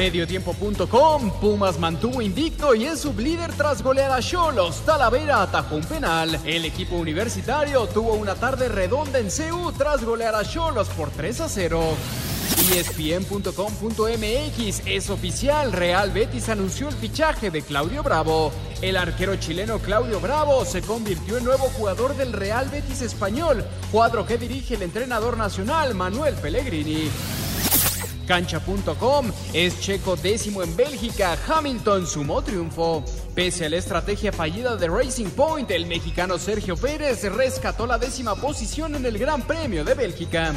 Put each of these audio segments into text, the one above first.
Mediotiempo.com, Pumas mantuvo invicto y es sublíder tras golear a Cholos. Talavera atajó un penal. El equipo universitario tuvo una tarde redonda en CEU tras golear a Cholos por 3 a 0. ESPN.com.mx es oficial. Real Betis anunció el fichaje de Claudio Bravo. El arquero chileno Claudio Bravo se convirtió en nuevo jugador del Real Betis español, cuadro que dirige el entrenador nacional Manuel Pellegrini. Cancha.com es checo décimo en Bélgica. Hamilton sumó triunfo. Pese a la estrategia fallida de Racing Point, el mexicano Sergio Pérez rescató la décima posición en el Gran Premio de Bélgica.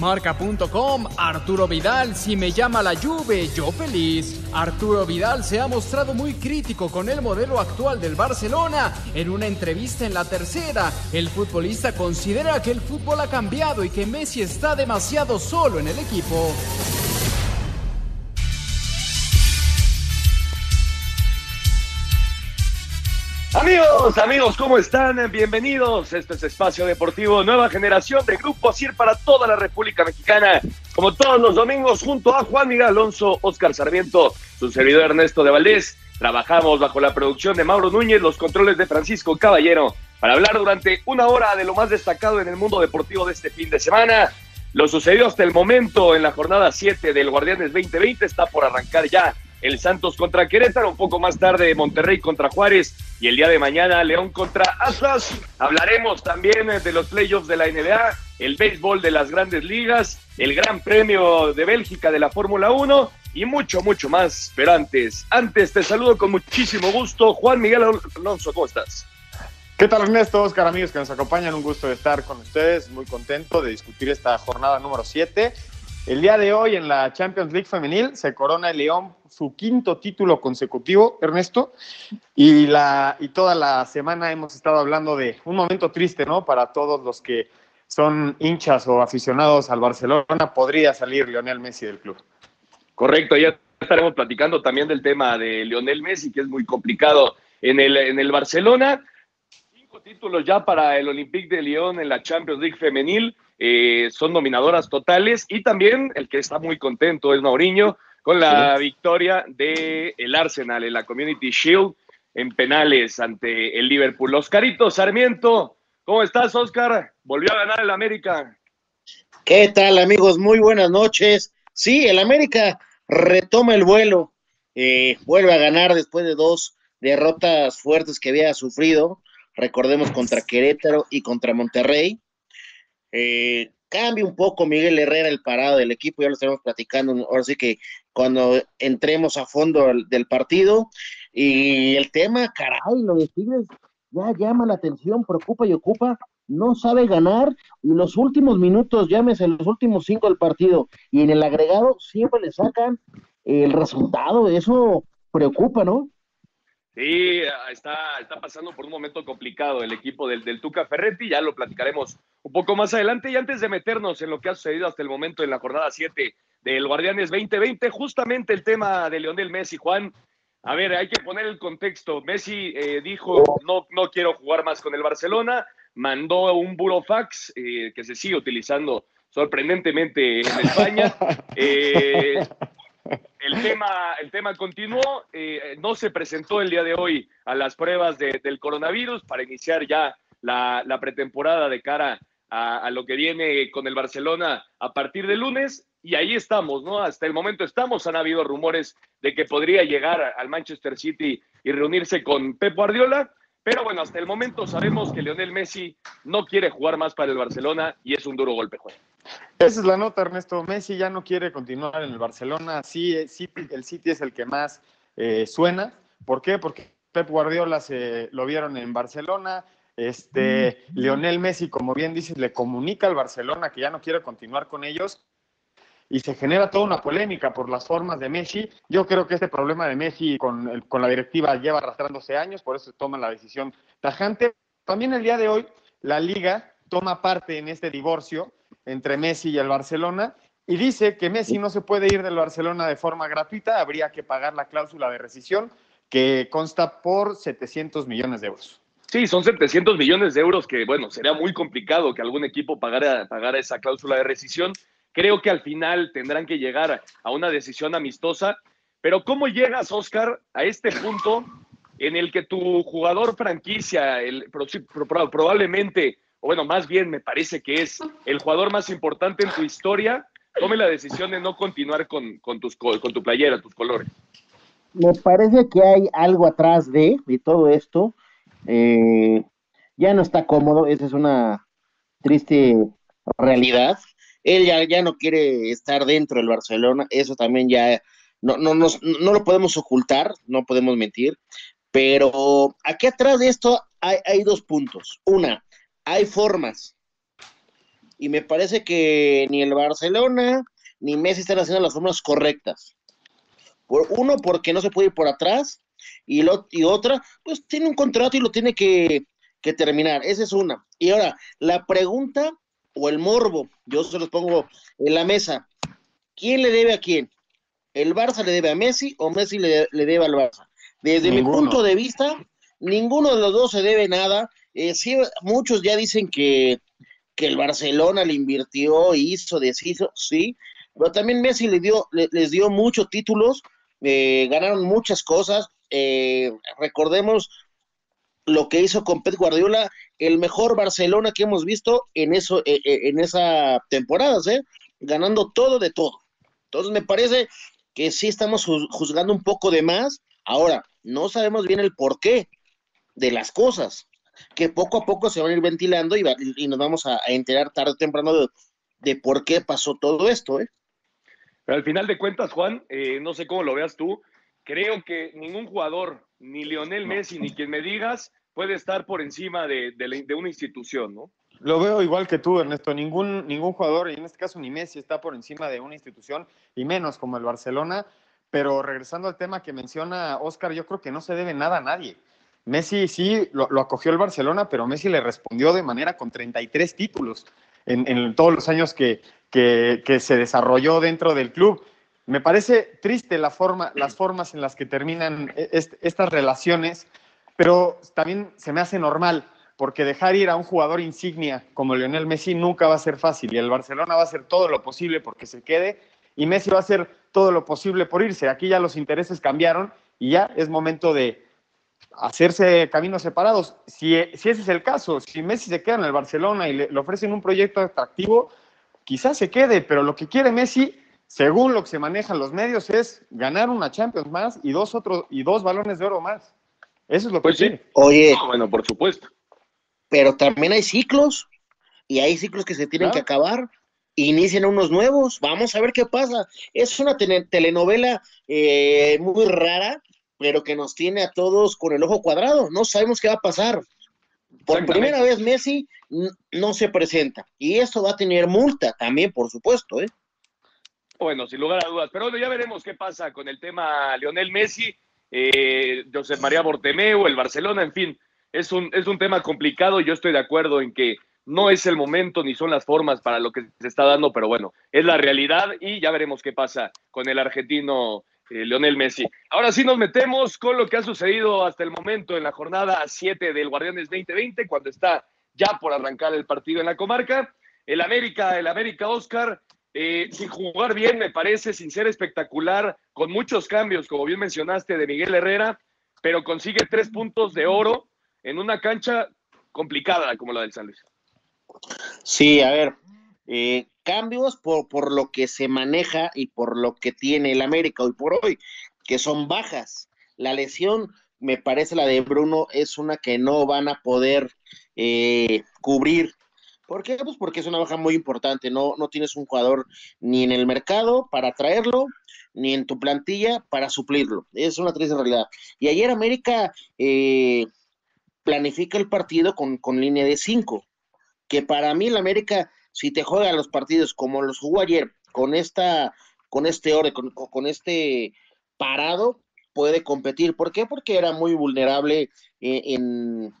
Marca.com, Arturo Vidal, si me llama la lluvia, yo feliz. Arturo Vidal se ha mostrado muy crítico con el modelo actual del Barcelona. En una entrevista en la tercera, el futbolista considera que el fútbol ha cambiado y que Messi está demasiado solo en el equipo. Amigos, amigos, ¿cómo están? Bienvenidos. Este es Espacio Deportivo Nueva Generación de Grupo CIR para toda la República Mexicana. Como todos los domingos, junto a Juan Miguel Alonso, Oscar Sarmiento, su servidor Ernesto de Valdés. Trabajamos bajo la producción de Mauro Núñez, los controles de Francisco Caballero, para hablar durante una hora de lo más destacado en el mundo deportivo de este fin de semana. Lo sucedió hasta el momento en la jornada 7 del Guardianes 2020 está por arrancar ya el Santos contra Querétaro, un poco más tarde Monterrey contra Juárez y el día de mañana León contra Atlas. Hablaremos también de los playoffs de la NBA, el béisbol de las grandes ligas, el Gran Premio de Bélgica de la Fórmula 1 y mucho, mucho más. Pero antes, antes te saludo con muchísimo gusto. Juan Miguel Alonso, ¿cómo estás? ¿Qué tal Ernesto, Oscar, amigos que nos acompañan? Un gusto de estar con ustedes, muy contento de discutir esta jornada número 7 el día de hoy en la Champions League femenil se corona el León su quinto título consecutivo, Ernesto, y, la, y toda la semana hemos estado hablando de un momento triste, ¿no? Para todos los que son hinchas o aficionados al Barcelona, podría salir Lionel Messi del club. Correcto, ya estaremos platicando también del tema de Lionel Messi, que es muy complicado en el, en el Barcelona. Cinco títulos ya para el Olympique de Lyon en la Champions League femenil eh, son dominadoras totales y también el que está muy contento es Mauriño con la victoria del el Arsenal en la Community Shield en penales ante el Liverpool. Oscarito Sarmiento, ¿cómo estás, Oscar? Volvió a ganar el América. ¿Qué tal, amigos? Muy buenas noches. Sí, el América retoma el vuelo, eh, vuelve a ganar después de dos derrotas fuertes que había sufrido, recordemos contra Querétaro y contra Monterrey. Eh, cambia un poco Miguel Herrera el parado del equipo, ya lo estamos platicando, ahora sí que cuando entremos a fondo del partido, y el tema, caray, lo de Tigres ya llama la atención, preocupa y ocupa, no sabe ganar, y los últimos minutos, llámese los últimos cinco del partido, y en el agregado siempre le sacan el resultado, eso preocupa, ¿no? Sí, está, está pasando por un momento complicado el equipo del, del, Tuca Ferretti, ya lo platicaremos un poco más adelante. Y antes de meternos en lo que ha sucedido hasta el momento en la jornada 7 del Guardianes 2020, justamente el tema de Leonel Messi, Juan. A ver, hay que poner el contexto. Messi eh, dijo, no, no quiero jugar más con el Barcelona, mandó un burofax eh, que se sigue utilizando sorprendentemente en España. Eh, el tema, el tema continuó, eh, no se presentó el día de hoy a las pruebas del coronavirus para iniciar ya la, pretemporada de cara a, lo que viene con el Barcelona a partir de lunes. Y ahí estamos, ¿no? Hasta el momento estamos. Han habido rumores de que podría llegar al Manchester City y reunirse con Pep Guardiola. Pero bueno, hasta el momento sabemos que Lionel Messi no quiere jugar más para el Barcelona y es un duro golpe, Juan. Esa es la nota, Ernesto. Messi ya no quiere continuar en el Barcelona. Sí, el City es el que más eh, suena. ¿Por qué? Porque Pep Guardiola se lo vieron en Barcelona. Este, mm. Lionel Messi, como bien dices, le comunica al Barcelona que ya no quiere continuar con ellos y se genera toda una polémica por las formas de Messi. Yo creo que este problema de Messi con, con la directiva lleva arrastrándose años, por eso se toma la decisión tajante. También el día de hoy la liga toma parte en este divorcio entre Messi y el Barcelona y dice que Messi no se puede ir del Barcelona de forma gratuita, habría que pagar la cláusula de rescisión que consta por 700 millones de euros. Sí, son 700 millones de euros que, bueno, sería muy complicado que algún equipo pagara, pagara esa cláusula de rescisión. Creo que al final tendrán que llegar a una decisión amistosa. Pero ¿cómo llegas, Oscar, a este punto en el que tu jugador franquicia, el, probablemente, o bueno, más bien me parece que es el jugador más importante en tu historia, tome la decisión de no continuar con, tus, con tu playera, tus colores? Me parece que hay algo atrás de, de todo esto. Eh, ya no está cómodo, esa es una triste realidad. Él ya, ya no quiere estar dentro del Barcelona, eso también ya no, no, no, no lo podemos ocultar, no podemos mentir, pero aquí atrás de esto hay, hay dos puntos. Una, hay formas, y me parece que ni el Barcelona ni Messi están haciendo las formas correctas. Por, uno, porque no se puede ir por atrás, y, lo, y otra, pues tiene un contrato y lo tiene que, que terminar. Esa es una. Y ahora, la pregunta o el morbo, yo se los pongo en la mesa. ¿Quién le debe a quién? ¿El Barça le debe a Messi o Messi le, le debe al Barça? Desde mi punto de vista, ninguno de los dos se debe nada. Eh, sí, muchos ya dicen que, que el Barcelona le invirtió, hizo, deshizo, sí, pero también Messi le dio, les dio muchos títulos, eh, ganaron muchas cosas. Eh, recordemos lo que hizo con Pep Guardiola, el mejor Barcelona que hemos visto en eso, eh, en esa temporada, ¿eh? ganando todo de todo. Entonces me parece que sí estamos juzgando un poco de más. Ahora, no sabemos bien el porqué de las cosas, que poco a poco se van a ir ventilando y, nos vamos a, enterar tarde o temprano de, de, por qué pasó todo esto. ¿eh? Pero al final de cuentas, Juan, eh, no sé cómo lo veas tú, creo que ningún jugador, ni Lionel Messi, ni quien me digas, puede estar por encima de, de, una institución, ¿no? Lo veo igual que tú, Ernesto. Ningún, ningún jugador, y en este caso ni Messi, está por encima de una institución, y menos como el Barcelona. Pero regresando al tema que menciona Oscar, yo creo que no se debe nada a nadie. Messi sí lo, lo acogió el Barcelona, pero Messi le respondió de manera con 33 títulos en, en todos los años que, que, se desarrolló dentro del club. Me parece triste la forma, las formas en las que terminan e, estas relaciones, pero también se me hace normal, porque dejar ir a un jugador insignia como Lionel Messi nunca va a ser fácil y el Barcelona va a hacer todo lo posible porque se quede y Messi va a hacer todo lo posible por irse. Aquí ya los intereses cambiaron y ya es momento de hacerse caminos separados. Si, si ese es el caso, si Messi se queda en el Barcelona y le ofrecen un proyecto atractivo, quizás se quede, pero lo que quiere Messi, según lo que se manejan los medios, es ganar una Champions más y dos otros y dos balones de oro más. Eso es lo que pues quiere. Oye, bueno, por supuesto. Pero también hay ciclos y hay ciclos que se tienen que acabar. Inician unos nuevos, vamos a ver qué pasa. Es una telenovela eh, muy rara, pero que nos tiene a todos con el ojo cuadrado. No sabemos qué va a pasar. Por primera vez Messi no se presenta y eso va a tener multa también, por supuesto. ¿eh? Bueno, sin lugar a dudas, pero ya veremos qué pasa con el tema Lionel Messi, eh, José María Bortemeu, el Barcelona, en fin, es un, es un tema complicado. Yo estoy de acuerdo en que no es el momento ni son las formas para lo que se está dando, pero bueno, es la realidad y ya veremos qué pasa con el argentino eh, Lionel Messi. Ahora sí nos metemos con lo que ha sucedido hasta el momento en la jornada 7 del Guardianes 2020, cuando está ya por arrancar el partido en la comarca. El América, el América Oscar, eh, sin jugar bien, me parece, sin ser espectacular, con muchos cambios, como bien mencionaste, de Miguel Herrera, pero consigue tres puntos de oro en una cancha complicada como la del San Luis. Sí, a ver, eh, cambios por, por lo que se maneja y por lo que tiene el América hoy por hoy, que son bajas. La lesión, me parece la de Bruno, es una que no van a poder eh, cubrir. ¿Por qué? Pues porque es una baja muy importante. No, no tienes un jugador ni en el mercado para traerlo, ni en tu plantilla para suplirlo. Es una triste realidad. Y ayer América eh, planifica el partido con, con línea de cinco, que para mí el América si te juega los partidos como los jugó ayer, con esta, con este orden, con, este parado, puede competir. ¿Por qué? Porque era muy vulnerable eh, en,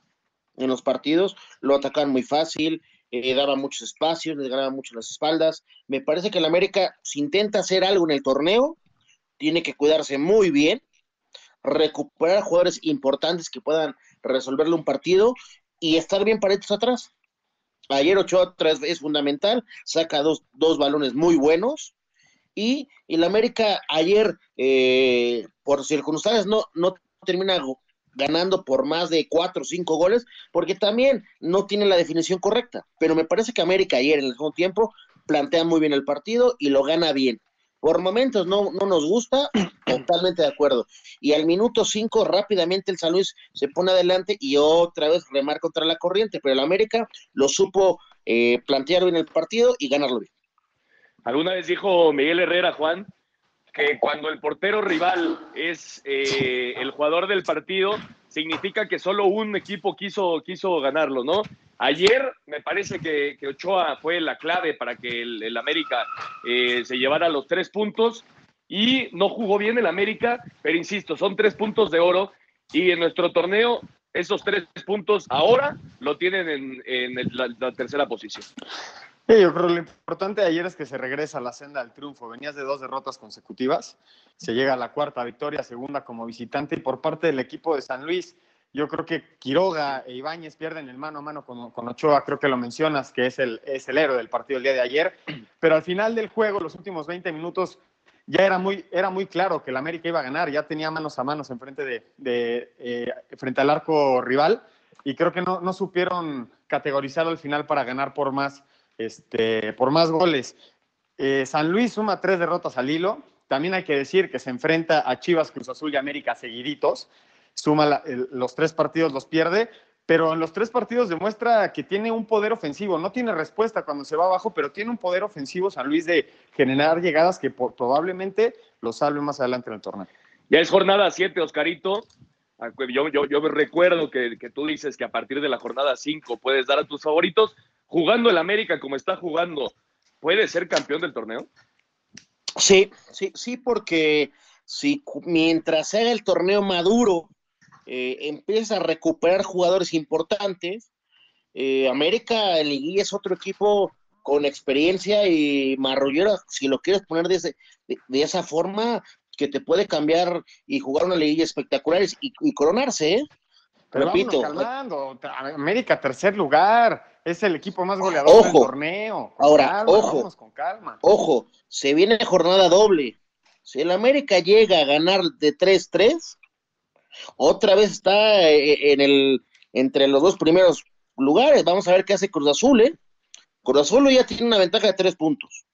en los partidos, lo atacaban muy fácil, eh, daba muchos espacios, les ganaba mucho las espaldas. Me parece que el América, si intenta hacer algo en el torneo, tiene que cuidarse muy bien, recuperar jugadores importantes que puedan resolverle un partido y estar bien paretos atrás. Ayer Ochoa vez es fundamental, saca dos, dos balones muy buenos. Y, el América ayer, eh, por circunstancias, no, no termina ganando por más de cuatro o cinco goles, porque también no tiene la definición correcta. Pero me parece que América ayer, en el segundo tiempo, plantea muy bien el partido y lo gana bien. Por momentos no, no nos gusta, totalmente de acuerdo. Y al minuto cinco, rápidamente el San Luis se pone adelante y otra vez remar contra la corriente, pero el América lo supo eh, plantear bien el partido y ganarlo bien. Alguna vez dijo Miguel Herrera, Juan, que cuando el portero rival es eh, el jugador del partido, significa que solo un equipo quiso, quiso ganarlo, ¿no? Ayer me parece que, Ochoa fue la clave para que el, América eh, se llevara los tres puntos y no jugó bien el América, pero insisto, son tres puntos de oro y en nuestro torneo esos tres puntos ahora lo tienen en, la, tercera posición. Sí, yo creo que lo importante de ayer es que se regresa a la senda del triunfo. Venías de dos derrotas consecutivas, se llega a la cuarta victoria, segunda como visitante y por parte del equipo de San Luis yo creo que Quiroga e Ibáñez pierden el mano a mano con, Ochoa, creo que lo mencionas, que es el, es el héroe del partido el día de ayer. Pero al final del juego, los últimos 20 minutos, ya era muy, era muy claro que el América iba a ganar, ya tenía manos a manos enfrente de, de eh, frente al arco rival y creo que no, no, supieron categorizar al final para ganar por más, este, por más goles. Eh, San Luis suma tres derrotas al hilo. También hay que decir que se enfrenta a Chivas, Cruz Azul y América seguiditos suma los tres partidos, los pierde, pero en los tres partidos demuestra que tiene un poder ofensivo, no tiene respuesta cuando se va abajo, pero tiene un poder ofensivo San Luis de generar llegadas que probablemente lo salve más adelante en el torneo. Ya es jornada 7, Oscarito. Ah, pues, yo, me recuerdo que, que, tú dices que a partir de la jornada 5 puedes dar a tus favoritos. Jugando el América como está jugando, ¿puede ser campeón del torneo? Sí, sí, sí, porque si mientras haga el torneo maduro eh, empieza a recuperar jugadores importantes. Eh, América en Liguilla es otro equipo con experiencia y marrullero, si lo quieres poner de, de, esa forma, que te puede cambiar y jugar una liguilla espectacular y, coronarse, ¿eh? Repito. Calmando. América, tercer lugar, es el equipo más goleador del torneo. ahora, ojo, con calma. Ojo, se viene jornada doble. Si el América llega a ganar de 3-3, otra vez está eh, en el, entre los dos primeros lugares. Vamos a ver qué hace Cruz Azul, ¿eh? Cruz Azul ya tiene una ventaja de tres puntos.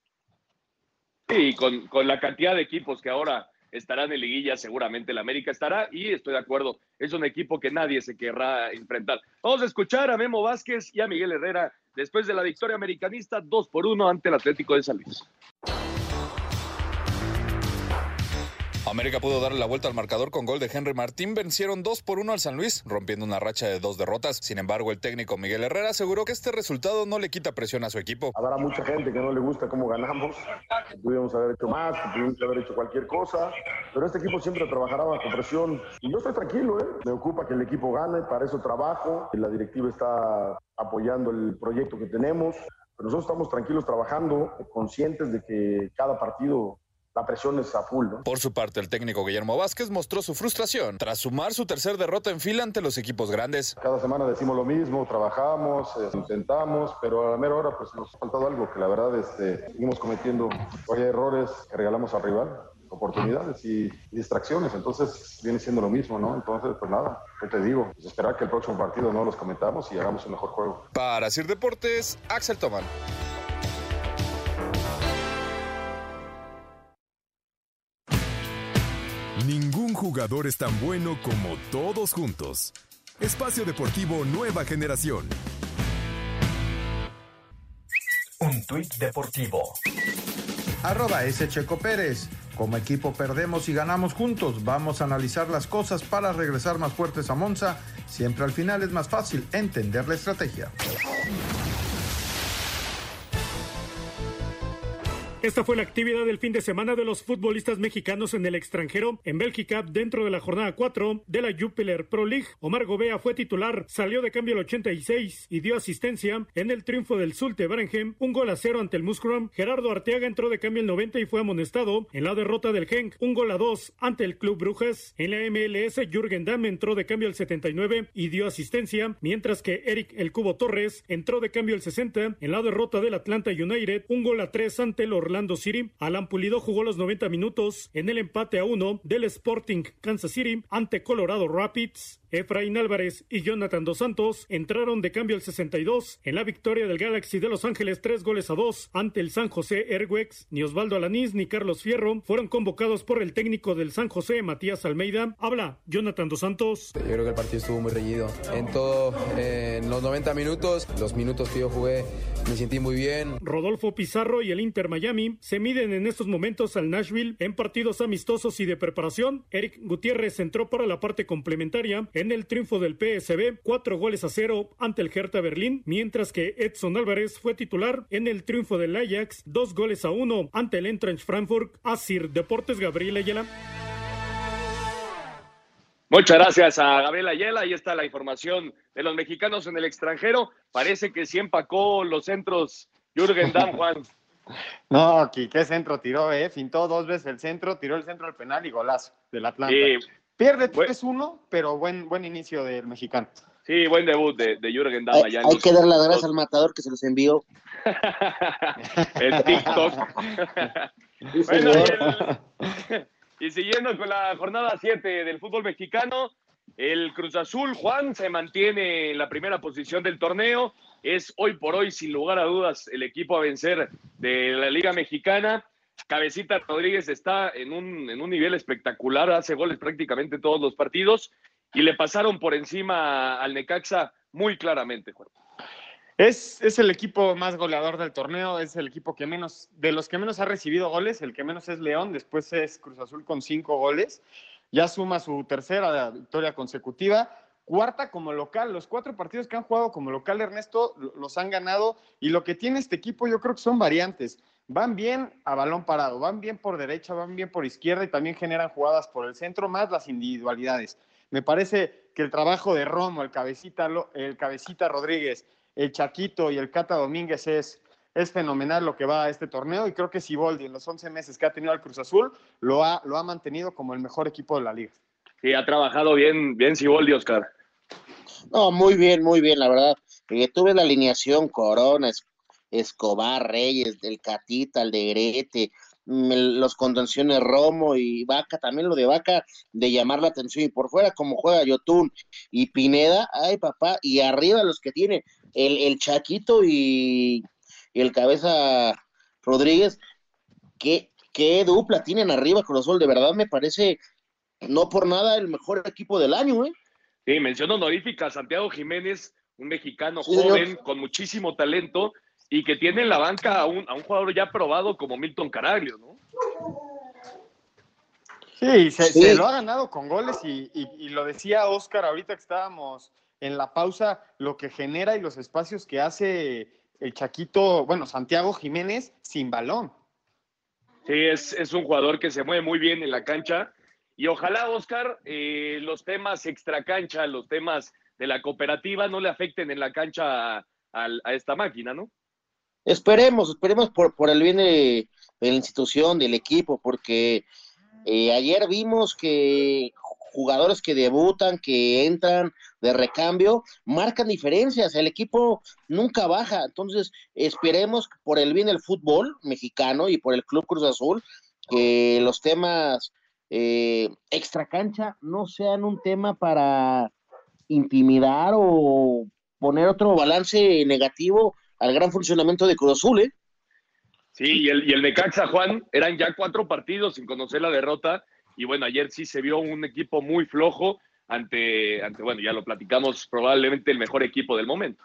Sí, con, con la cantidad de equipos que ahora estarán en liguilla, seguramente el América estará y estoy de acuerdo, es un equipo que nadie se querrá enfrentar. Vamos a escuchar a Memo Vázquez y a Miguel Herrera después de la victoria americanista, dos por uno ante el Atlético de San Luis. América pudo darle la vuelta al marcador con gol de Henry Martín. Vencieron 2 por 1 al San Luis, rompiendo una racha de dos derrotas. Sin embargo, el técnico Miguel Herrera aseguró que este resultado no le quita presión a su equipo. Habrá mucha gente que no le gusta cómo ganamos. Pudimos haber hecho más, pudimos haber hecho cualquier cosa. Pero este equipo siempre trabajará bajo presión. Y yo estoy tranquilo, ¿eh? Me ocupa que el equipo gane, para eso trabajo. La directiva está apoyando el proyecto que tenemos. Pero nosotros estamos tranquilos trabajando, conscientes de que cada partido la presión es a full. Por su parte, el técnico Guillermo Vázquez mostró su frustración tras sumar su tercer derrota en fila ante los equipos grandes. Cada semana decimos lo mismo, trabajamos, eh, intentamos, pero a la mera hora pues nos ha faltado algo que la verdad este, seguimos cometiendo errores que regalamos al rival oportunidades y, distracciones, entonces viene siendo lo mismo, ¿no? Entonces, pues nada, ¿qué te digo? Pues esperar que el próximo partido no los cometamos y hagamos un mejor juego. Para Sir Deportes, Axel Toman. Ningún jugador es tan bueno como todos juntos. Espacio Deportivo Nueva Generación. Un tuit deportivo. Arroba. Checo Pérez. Como equipo perdemos y ganamos juntos. Vamos a analizar las cosas para regresar más fuertes a Monza. Siempre al final es más fácil entender la estrategia. Esta fue la actividad del fin de semana de los futbolistas mexicanos en el extranjero. En Bélgica, dentro de la jornada 4 de la Jupiler Pro League, Omar Gobea fue titular, salió de cambio el 86 y dio asistencia en el triunfo del Zulte Barenhem, un gol a cero ante el Muskron. Gerardo Arteaga entró de cambio el 90 y fue amonestado en la derrota del Genk, un gol a dos ante el Club Brujas. En la MLS, Jürgen Damm entró de cambio el 79 y dio asistencia, mientras que Eric El Cubo Torres entró de cambio el 60 en la derrota del Atlanta United, un gol a tres ante el Orlando City. Alan Pulido jugó los 90 minutos en el empate a uno del Sporting Kansas City ante Colorado Rapids. Efraín Álvarez y Jonathan Dos Santos entraron de cambio al 62 en la victoria del Galaxy de Los Ángeles tres goles a dos ante el San José Erwex. Ni Osvaldo Alanís ni Carlos Fierro fueron convocados por el técnico del San José, Matías Almeida. Habla Jonathan Dos Santos. Yo creo que el partido estuvo muy reñido. En todo, en los 90 minutos, los minutos que yo jugué, me sentí muy bien. Rodolfo Pizarro y el Inter Miami se miden en estos momentos al Nashville en partidos amistosos y de preparación. Eric Gutiérrez entró para la parte complementaria en el triunfo del PSB, cuatro goles a cero ante el Hertha Berlín, mientras que Edson Álvarez fue titular en el triunfo del Ajax, dos goles a uno ante el Eintracht Frankfurt. Asir Deportes Gabriel Ayala. Muchas gracias a Gabriel Ayala. Ahí está la información de los mexicanos en el extranjero. Parece que sí empacó los centros Jürgen Damm, Juan. No, aquí qué centro tiró, ¿eh? Fintó dos veces el centro, tiró el centro al penal y golazo del Atlanta. Sí, Pierde 3-1, pero buen, buen inicio del mexicano. Sí, buen debut de, de Jürgen Damm. Hay, hay que dar las gracias al matador que se los envió. el TikTok. bueno, y, el- y siguiendo con la jornada 7 del fútbol mexicano, el Cruz Azul, Juan, se mantiene en la primera posición del torneo. Es hoy por hoy, sin lugar a dudas, el equipo a vencer de la Liga Mexicana. Cabecita Rodríguez está en un, en un nivel espectacular, hace goles prácticamente todos los partidos y le pasaron por encima al Necaxa muy claramente, Juan. Es, es el equipo más goleador del torneo, es el equipo que menos, de los que menos ha recibido goles, el que menos es León, después es Cruz Azul con cinco goles, ya suma su tercera victoria consecutiva, cuarta como local, los cuatro partidos que han jugado como local, Ernesto, lo- los han ganado y lo que tiene este equipo yo creo que son variantes, van bien a balón parado, van bien por derecha, van bien por izquierda y también generan jugadas por el centro, más las individualidades. Me parece que el trabajo de Romo, el cabecita, Lo- el cabecita Rodríguez, el Chaquito y el Cata Domínguez es, es fenomenal lo que va a este torneo y creo que Siboldi en los 11 meses que ha tenido al Cruz Azul lo ha, lo ha mantenido como el mejor equipo de la liga. Sí, ha trabajado bien, bien Siboldi, Oscar. No, muy bien, muy bien, la verdad. Eh, tuve la alineación Corona, Es- Escobar, Reyes, del Catita, el de Grete, mm, los contenciones Romo y Vaca, también lo de Vaca, de llamar la atención. Y por fuera, como juega Yotun y Pineda, ay papá, y arriba los que tiene el, el Chaquito y, y el Cabeza Rodríguez, ¿qué, qué dupla tienen arriba Cruz Azul, de verdad me parece, no por nada, el mejor equipo del año, ¿eh? Sí, mención honorífica a Santiago Jiménez, un mexicano Sí, señor. joven con muchísimo talento y que tiene en la banca a un, a un jugador ya probado como Milton Caraglio, ¿no? Sí, se, Sí. se lo ha ganado con goles y, y- y lo decía Oscar ahorita que estábamos en la pausa, lo que genera y los espacios que hace el Chaquito, bueno, Santiago Jiménez sin balón. Sí, es, es un jugador que se mueve muy bien en la cancha. Y ojalá, Oscar, eh, los temas extracancha, los temas de la cooperativa no le afecten en la cancha a, a esta máquina, ¿no? Esperemos, esperemos por, por el bien de, la institución, del equipo, porque eh, ayer vimos que jugadores que debutan, que entran de recambio, marcan diferencias, el equipo nunca baja, entonces esperemos por el bien del fútbol mexicano y por el Club Cruz Azul, que los temas eh, extra cancha no sean un tema para intimidar o poner otro balance negativo al gran funcionamiento de Cruz Azul, ¿eh? Sí, y el, y el Necaxa, Juan, eran ya cuatro partidos sin conocer la derrota. Y bueno, ayer sí se vio un equipo muy flojo ante, ante bueno, ya lo platicamos, probablemente el mejor equipo del momento.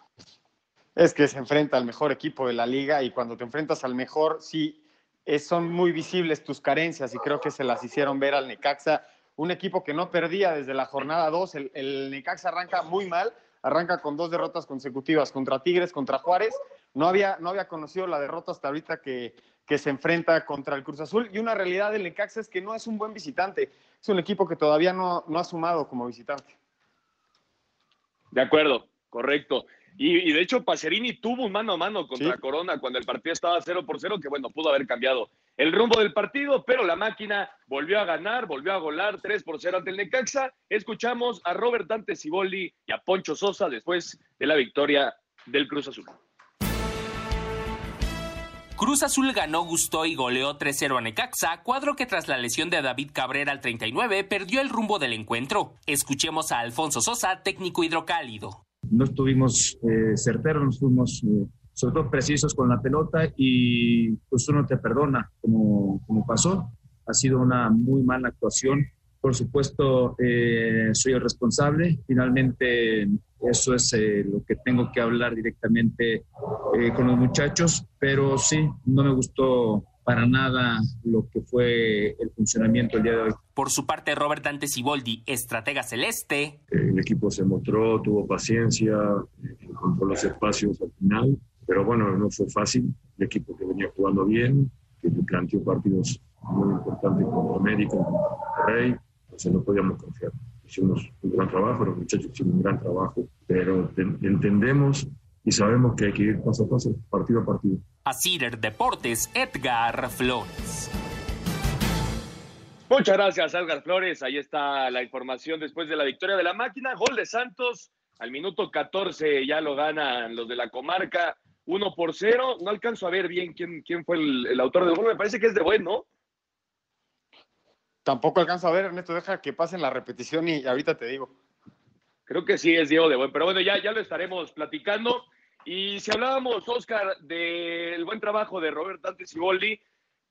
Es que se enfrenta al mejor equipo de la liga y cuando te enfrentas al mejor, sí, es- son muy visibles tus carencias y creo que se las hicieron ver al Necaxa. Un equipo que no perdía desde la jornada 2. El, el Necaxa arranca muy mal, arranca con dos derrotas consecutivas contra Tigres, contra Juárez. No había, no había conocido la derrota hasta ahorita que, que se enfrenta contra el Cruz Azul. Y una realidad del Necaxa es que no es un buen visitante. Es un equipo que todavía no, no ha sumado como visitante. De acuerdo, correcto. Y, de hecho, Pacerini tuvo un mano a mano contra Corona cuando el partido estaba 0 por 0, que bueno, pudo haber cambiado el rumbo del partido, pero la máquina volvió a ganar, volvió a golar 3 por 0 ante el Necaxa. Escuchamos a Robert Dante Ciboldi y a Poncho Sosa después de la victoria del Cruz Azul. Cruz Azul ganó, gustó y goleó 3-0 a Necaxa, cuadro que tras la lesión de David Cabrera al 39 perdió el rumbo del encuentro. Escuchemos a Alfonso Sosa, técnico hidrocálido. No estuvimos eh, certeros, estuvimos eh, sobre todo precisos con la pelota y pues uno te perdona como, como pasó. Ha sido una muy mala actuación. Por supuesto, eh, soy el responsable. Finalmente, eso es eh, lo que tengo que hablar directamente con los muchachos, pero sí, no me gustó para nada lo que fue el funcionamiento el día de hoy. Por su parte, Robert Dante Siboldi, estratega celeste. El equipo se mostró, tuvo paciencia, encontró los espacios al final, pero bueno, no fue fácil. El equipo que venía jugando bien, que planteó partidos muy importantes contra América, contra Rey, entonces no podíamos confiar. Hicimos un gran trabajo, los muchachos hicieron un gran trabajo, pero entendemos y sabemos que hay que ir paso a paso, partido a partido. A Cider Deportes, Edgar Flores. Muchas gracias, Edgar Flores. Ahí está la información después de la victoria de la máquina. Gol de Santos. Al minuto 14 ya lo ganan los de la comarca. 1 por 0. No alcanzo a ver bien quién, quién fue el, el autor del gol. Me parece que es de buen, ¿no? Tampoco alcanzo a ver, Ernesto, deja que pasen la repetición y ahorita te digo. Creo que sí es Diego de Buen, pero bueno, ya, ya lo estaremos platicando. Y si hablábamos, Oscar, del buen trabajo de Robert Dante Ciboldi,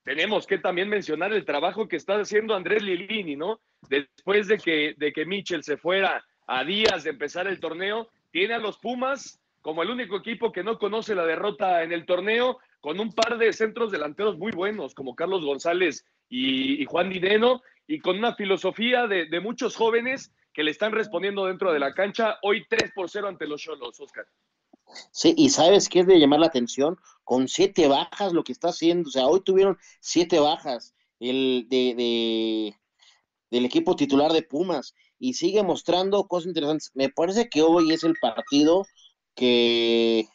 tenemos que también mencionar el trabajo que está haciendo Andrés Lilini, ¿no? Después de que, de que Mitchell se fuera a días de empezar el torneo, tiene a los Pumas como el único equipo que no conoce la derrota en el torneo, con un par de centros delanteros muy buenos, como Carlos González y, Juan Dineno, y con una filosofía de, muchos jóvenes que le están respondiendo dentro de la cancha. Hoy 3 por 0 ante los Cholos, Oscar. Sí, y sabes qué es de llamar la atención, con siete bajas lo que está haciendo, o sea, hoy tuvieron siete bajas el de, del equipo titular de Pumas y sigue mostrando cosas interesantes. Me parece que hoy es el partido que,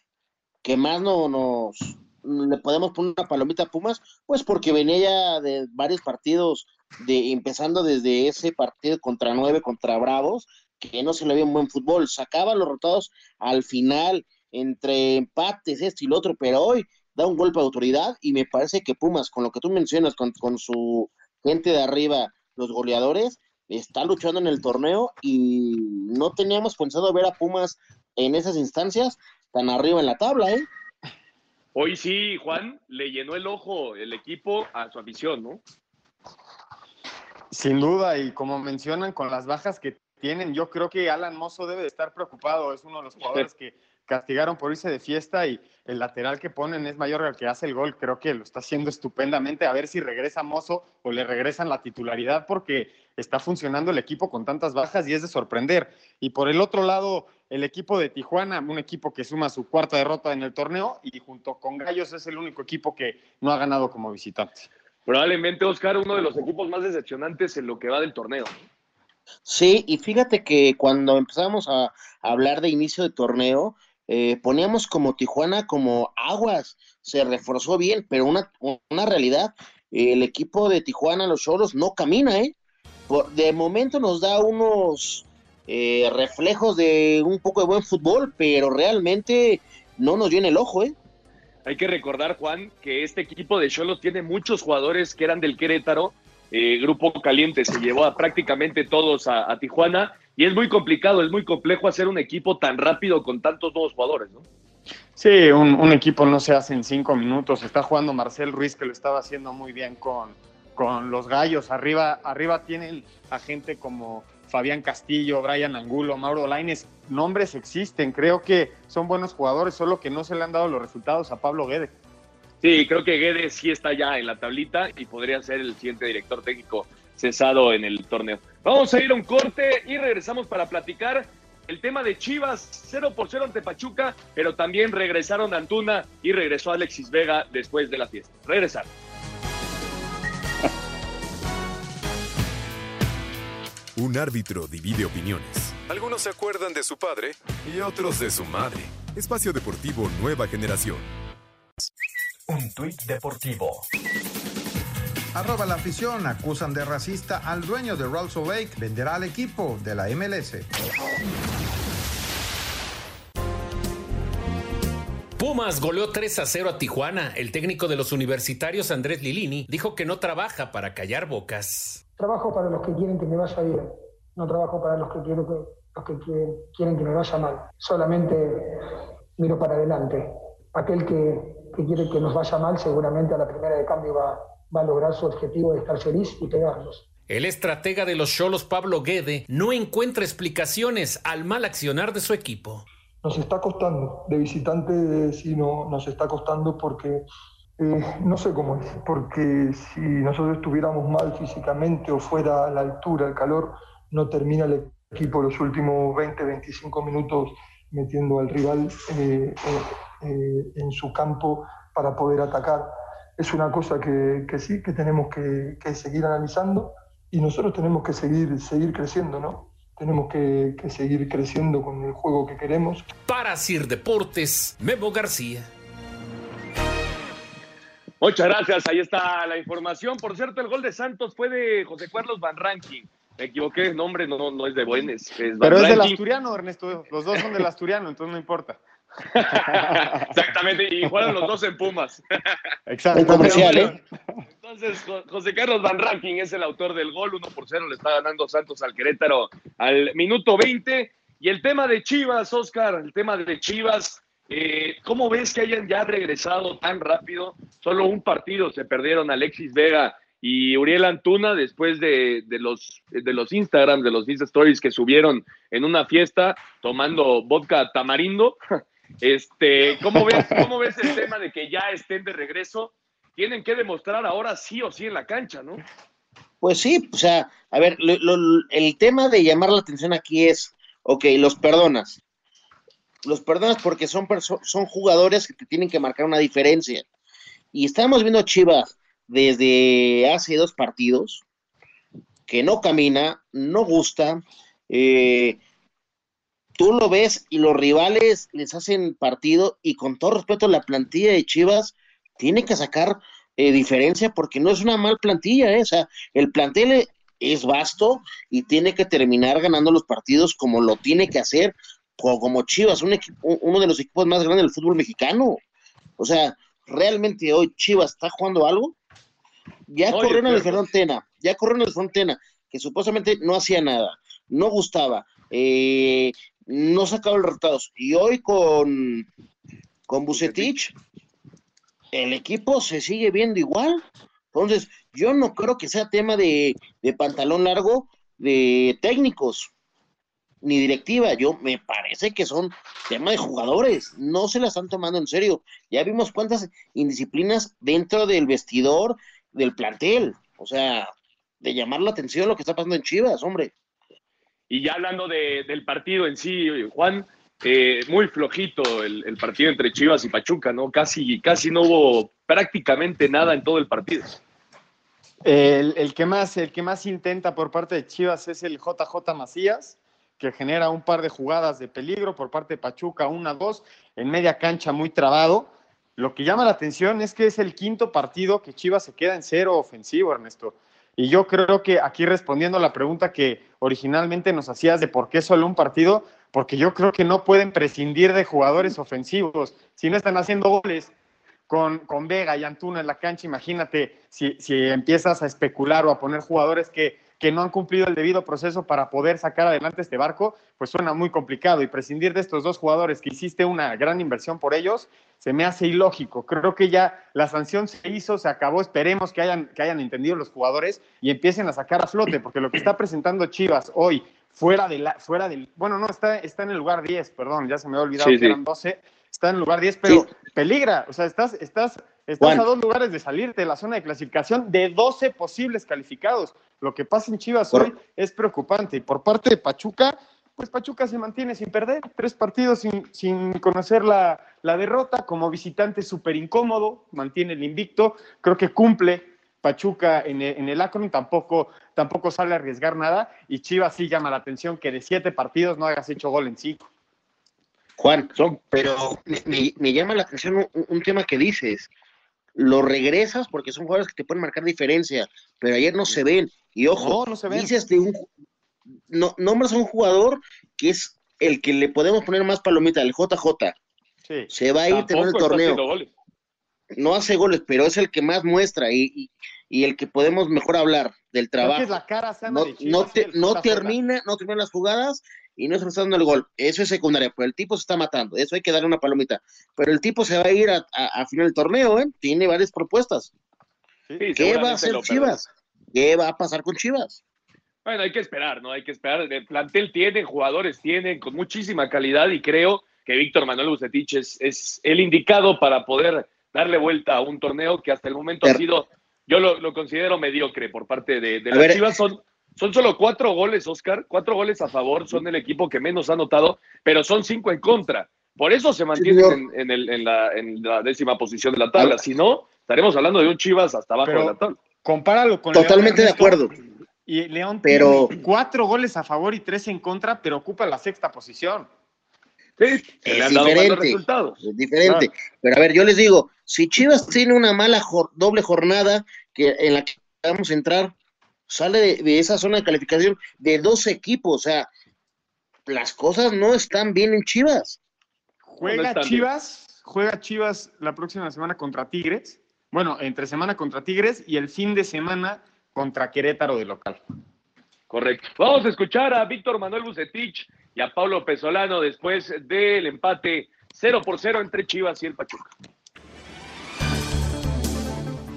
que más no, nos, le podemos poner una palomita a Pumas, pues porque venía ya de varios partidos, de empezando desde ese partido contra nueve, contra Bravos, que no se le veía un buen fútbol, sacaba los rotados al final, entre empates, esto y lo otro, pero hoy da un golpe de autoridad y me parece que Pumas, con lo que tú mencionas, con, con su gente de arriba, los goleadores, está luchando en el torneo y no teníamos pensado ver a Pumas en esas instancias tan arriba en la tabla, ¿eh? Hoy sí, Juan, le llenó el ojo el equipo a su afición, ¿no? Sin duda, y como mencionan, con las bajas que tienen, yo creo que Alan Mozo debe de estar preocupado. Es uno de los jugadores que castigaron por irse de fiesta y el lateral que ponen es mayor al que hace el gol. Creo que lo está haciendo estupendamente. A ver si regresa Mozo o le regresan la titularidad porque está funcionando el equipo con tantas bajas y es de sorprender. Y por el otro lado, el equipo de Tijuana, un equipo que suma su cuarta derrota en el torneo y junto con Gallos es el único equipo que no ha ganado como visitante. Probablemente, Oscar, uno de los equipos más decepcionantes en lo que va del torneo. Sí, y fíjate que cuando empezamos a hablar de inicio de torneo, eh, poníamos como Tijuana como aguas, se reforzó bien, pero una, una realidad, el equipo de Tijuana, los Cholos, no camina, ¿eh? Por, de momento nos da unos eh, reflejos de un poco de buen fútbol, pero realmente no nos viene el ojo, ¿eh? Hay que recordar, Juan, que este equipo de Cholos tiene muchos jugadores que eran del Querétaro, eh, Grupo Caliente se llevó a prácticamente todos a, Tijuana y es muy complicado, es muy complejo hacer un equipo tan rápido con tantos nuevos jugadores, ¿no? Sí, un, equipo no se hace en cinco minutos. Está jugando Marcel Ruiz, que lo estaba haciendo muy bien con, con los gallos. Arriba, arriba tienen a gente como Fabián Castillo, Brian Angulo, Mauro Laines. Nombres existen, creo que son buenos jugadores, solo que no se le han dado los resultados a Pablo Guedes. Sí, creo que Guedes sí está ya en la tablita y podría ser el siguiente director técnico cesado en el torneo. Vamos a ir a un corte y regresamos para platicar el tema de Chivas, 0 por 0 ante Pachuca, pero también regresaron Antuna y regresó Alexis Vega después de la fiesta. Regresaron. Un árbitro divide opiniones. Algunos se acuerdan de su padre y otros de su madre. Espacio Deportivo Nueva Generación. Un tuit deportivo. Arroba la afición, acusan de racista al dueño de Rolls Lake, venderá al equipo de la MLS. Pumas goleó 3 a 0 a Tijuana. El técnico de los universitarios, Andrés Lilini, dijo que no trabaja para callar bocas. Trabajo para los que quieren que me vaya bien, no trabajo para los que, quiero que, los que quieren, quieren que me vaya mal. Solamente miro para adelante. Aquel que, que quiere que nos vaya mal seguramente a la primera de cambio va, va a lograr su objetivo de estar feliz y pegarnos. El estratega de los Cholos, Pablo Guede, no encuentra explicaciones al mal accionar de su equipo. Nos está costando, de visitante sí no, nos está costando porque eh, no sé cómo es, porque si nosotros estuviéramos mal físicamente o fuera a la altura, el calor, no termina el equipo los últimos 20, 25 minutos metiendo al rival eh, eh, en su campo para poder atacar. Es una cosa que, sí, que tenemos que, que, seguir analizando y nosotros tenemos que seguir, seguir creciendo, ¿no? Tenemos que, que seguir creciendo con el juego que queremos. Para Sir Deportes, Memo García. Muchas gracias, ahí está la información. Por cierto, el gol de Santos fue de José Carlos Van Ranking. Me equivoqué, el nombre no, no es de Buenes. Es Pero es del asturiano, Ernesto. Los dos son del asturiano, entonces no importa. Exactamente, y juegan los dos en Pumas. Exacto. comercial, ¿eh? Entonces, José Carlos Van Ranking es el autor del gol, 1 por 0 le está ganando Santos al Querétaro al minuto 20. Y el tema de Chivas, Oscar, el tema de Chivas, eh, ¿Cómo ves que hayan ya regresado tan rápido? Solo un partido se perdieron Alexis Vega y Uriel Antuna después de, de, los, de los Instagram, de los Insta Stories que subieron en una fiesta tomando vodka tamarindo. Este, ¿cómo, ves, ¿Cómo ves el tema de que ya estén de regreso? Tienen que demostrar ahora sí o sí en la cancha, ¿no? Pues sí, o sea, a ver, lo, lo, el tema de llamar la atención aquí es, ok, los perdonas, los perdonas porque son, son jugadores que te tienen que marcar una diferencia. Y estamos viendo Chivas desde hace dos partidos que no camina, no gusta. Eh, tú lo ves y los rivales les hacen partido y con todo respeto la plantilla de Chivas tiene que sacar eh, diferencia porque no es una mal plantilla, eh. o sea, el plantel es vasto y tiene que terminar ganando los partidos como lo tiene que hacer como Chivas, un equipo, uno de los equipos más grandes del fútbol mexicano. O sea, realmente hoy Chivas está jugando algo. Ya Oye, corrieron el Frontena, ya corrieron el Frontena, que supuestamente no hacía nada, no gustaba, eh, no sacaba los resultados. Y hoy con, con Bucetich, el equipo se sigue viendo igual. Entonces, yo no creo que sea tema de, de pantalón largo de técnicos ni directiva. Yo me parece que son tema de jugadores, no se la están tomando en serio. Ya vimos cuántas indisciplinas dentro del vestidor del plantel. O sea, de llamar la atención lo que está pasando en Chivas, hombre. Y ya hablando de, del partido en sí, Juan, eh, muy flojito el, el, partido entre Chivas y Pachuca, ¿no? Casi, casi no hubo prácticamente nada en todo el partido. El, el, que más, el que más intenta por parte de Chivas es el JJ Macías que genera un par de jugadas de peligro por parte de Pachuca, una, dos, en media cancha muy trabado. Lo que llama la atención es que es el quinto partido que Chivas se queda en cero ofensivo, Ernesto. Y yo creo que aquí respondiendo a la pregunta que originalmente nos hacías de por qué solo un partido, porque yo creo que no pueden prescindir de jugadores ofensivos. Si no están haciendo goles con, con Vega y Antuna en la cancha, imagínate si, si empiezas a especular o a poner jugadores que que no han cumplido el debido proceso para poder sacar adelante este barco, pues suena muy complicado. Y prescindir de estos dos jugadores que hiciste una gran inversión por ellos, se me hace ilógico. Creo que ya la sanción se hizo, se acabó. Esperemos que hayan, que hayan entendido los jugadores y empiecen a sacar a flote, porque lo que está presentando Chivas hoy, fuera de la, fuera del, bueno, no, está, está en el lugar 10, perdón, ya se me había olvidado Sí, que sí. eran 12, está en el lugar 10, pero peligra, o sea, estás, estás, estás Juan. a dos lugares de salirte de la zona de clasificación de 12 posibles calificados. Lo que pasa en Chivas hoy es preocupante. Y por parte de Pachuca, pues Pachuca se mantiene sin perder, tres partidos sin, sin conocer la, la, derrota, como visitante súper incómodo, mantiene el invicto, creo que cumple Pachuca en el, en el Akron, tampoco, tampoco sale a arriesgar nada, y Chivas sí llama la atención que de siete partidos no hagas hecho gol en cinco. Juan, pero me, me, llama la atención un, un tema que dices, lo regresas porque son jugadores que te pueden marcar diferencia, pero ayer no se ven. Y ojo, no, no se ven. dices de un, no, nombras a un jugador que es el que le podemos poner más palomita, el JJ. Sí. Se va a ir tener el torneo. No hace goles, pero es el que más muestra y, y, y el que podemos mejor hablar del trabajo. La cara no, no, te, no termina, no termina las jugadas y no está dando el gol. Eso es secundaria, pero el tipo se está matando. Eso hay que darle una palomita. Pero el tipo se va a ir a, a, a final del torneo, ¿eh? Tiene varias propuestas. Sí, ¿Qué va a hacer Chivas? ¿Qué va a pasar con Chivas? Bueno, hay que esperar, ¿no? Hay que esperar. El plantel tiene, jugadores tienen con muchísima calidad y creo que Víctor Manuel Bucetich es, es, el indicado para poder darle vuelta a un torneo que hasta el momento ha sido, yo lo, lo, considero mediocre por parte de, de las ver, Chivas. Son, son solo cuatro goles, Oscar, cuatro goles a favor, son el equipo que menos ha anotado, pero son cinco en contra. Por eso se mantienen en, en, el, en, la, en la décima posición de la tabla. Si no, estaremos hablando de un Chivas hasta abajo pero, de la tabla. Compáralo con Totalmente León, de acuerdo. Y León pero, tiene cuatro goles a favor y tres en contra, pero ocupa la sexta posición. Sí, es diferente, es diferente. Claro. Pero a ver, yo les digo, si Chivas tiene una mala jor doble jornada que en la que vamos a entrar, sale de, de, esa zona de calificación de dos equipos, o sea, las cosas no están bien en Chivas. Juega no Chivas, bien. juega Chivas la próxima semana contra Tigres, bueno, entre semana contra Tigres y el fin de semana contra Querétaro de local. Correcto. Vamos a escuchar a Víctor Manuel Bucetich y a Pablo Pesolano después del empate 0 por 0 entre Chivas y el Pachuca.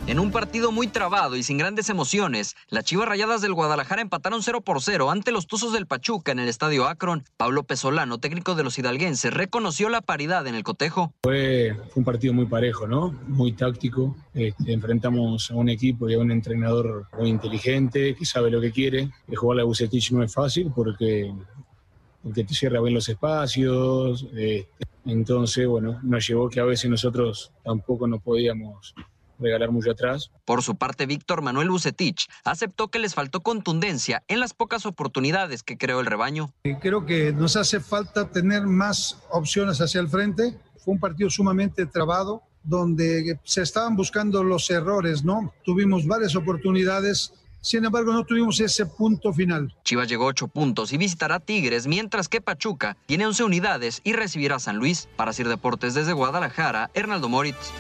En un partido muy trabado y sin grandes emociones, las Chivas Rayadas del Guadalajara empataron 0 por 0 ante los Tuzos del Pachuca en el Estadio Akron. Pablo Pesolano, técnico de los hidalguenses, reconoció la paridad en el cotejo. Fue, un partido muy parejo, ¿no? Muy táctico. Este, enfrentamos a un equipo y a un entrenador muy inteligente, que sabe lo que quiere. Que jugar a Bucetich no es fácil porque, porque te cierra bien los espacios. Este, entonces, bueno, nos llevó que a veces nosotros tampoco nos podíamos regalar mucho atrás. Por su parte, Víctor Manuel Bucetich aceptó que les faltó contundencia en las pocas oportunidades que creó el rebaño. Creo que nos hace falta tener más opciones hacia el frente. Fue un partido sumamente trabado, donde se estaban buscando los errores, ¿no? Tuvimos varias oportunidades, sin embargo, no tuvimos ese punto final. Chivas llegó a ocho puntos y visitará Tigres, mientras que Pachuca tiene 11 unidades y recibirá a San Luis. Para Sir Deportes desde Guadalajara, Hernaldo Moritz.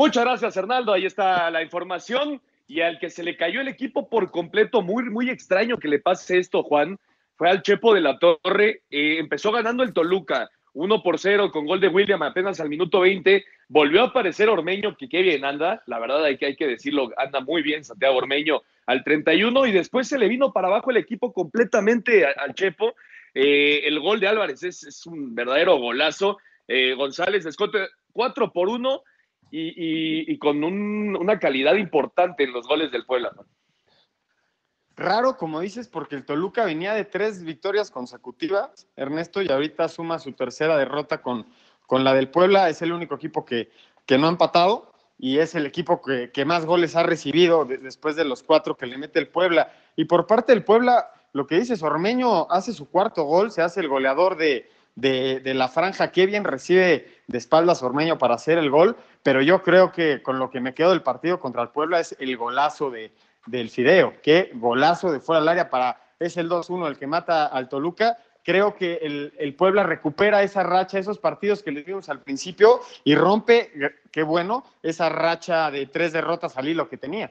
Muchas gracias, Hernaldo. Ahí está la información. Y al que se le cayó el equipo por completo, muy, muy extraño que le pase esto, Juan, fue al Chepo de la Torre. Eh, empezó ganando el Toluca, 1 por 0 con gol de William apenas al minuto 20. Volvió a aparecer Ormeño, que qué bien anda. La verdad hay que, hay que decirlo, anda muy bien Santiago Ormeño al 31. Y después se le vino para abajo el equipo completamente al Chepo. Eh, el gol de Álvarez es, un verdadero golazo. Eh, González descote 4 por 1 y, y, y con un, una calidad importante en los goles del Puebla. Raro, como dices, porque el Toluca venía de tres victorias consecutivas, Ernesto, y ahorita suma su tercera derrota con, con la del Puebla. Es el único equipo que, que no ha empatado y es el equipo que, más goles ha recibido de, después de los cuatro que le mete el Puebla. Y por parte del Puebla, lo que dices, Ormeño hace su cuarto gol, se hace el goleador de, de, la franja. Qué bien recibe de espaldas Ormeño para hacer el gol, pero yo creo que con lo que me quedo del partido contra el Puebla es el golazo de, del Fideo. Qué golazo de fuera del área para. Es el 2-1 el que mata al Toluca. Creo que el, el, Puebla recupera esa racha, esos partidos que les dimos al principio y rompe, qué bueno, esa racha de tres derrotas al hilo que tenía.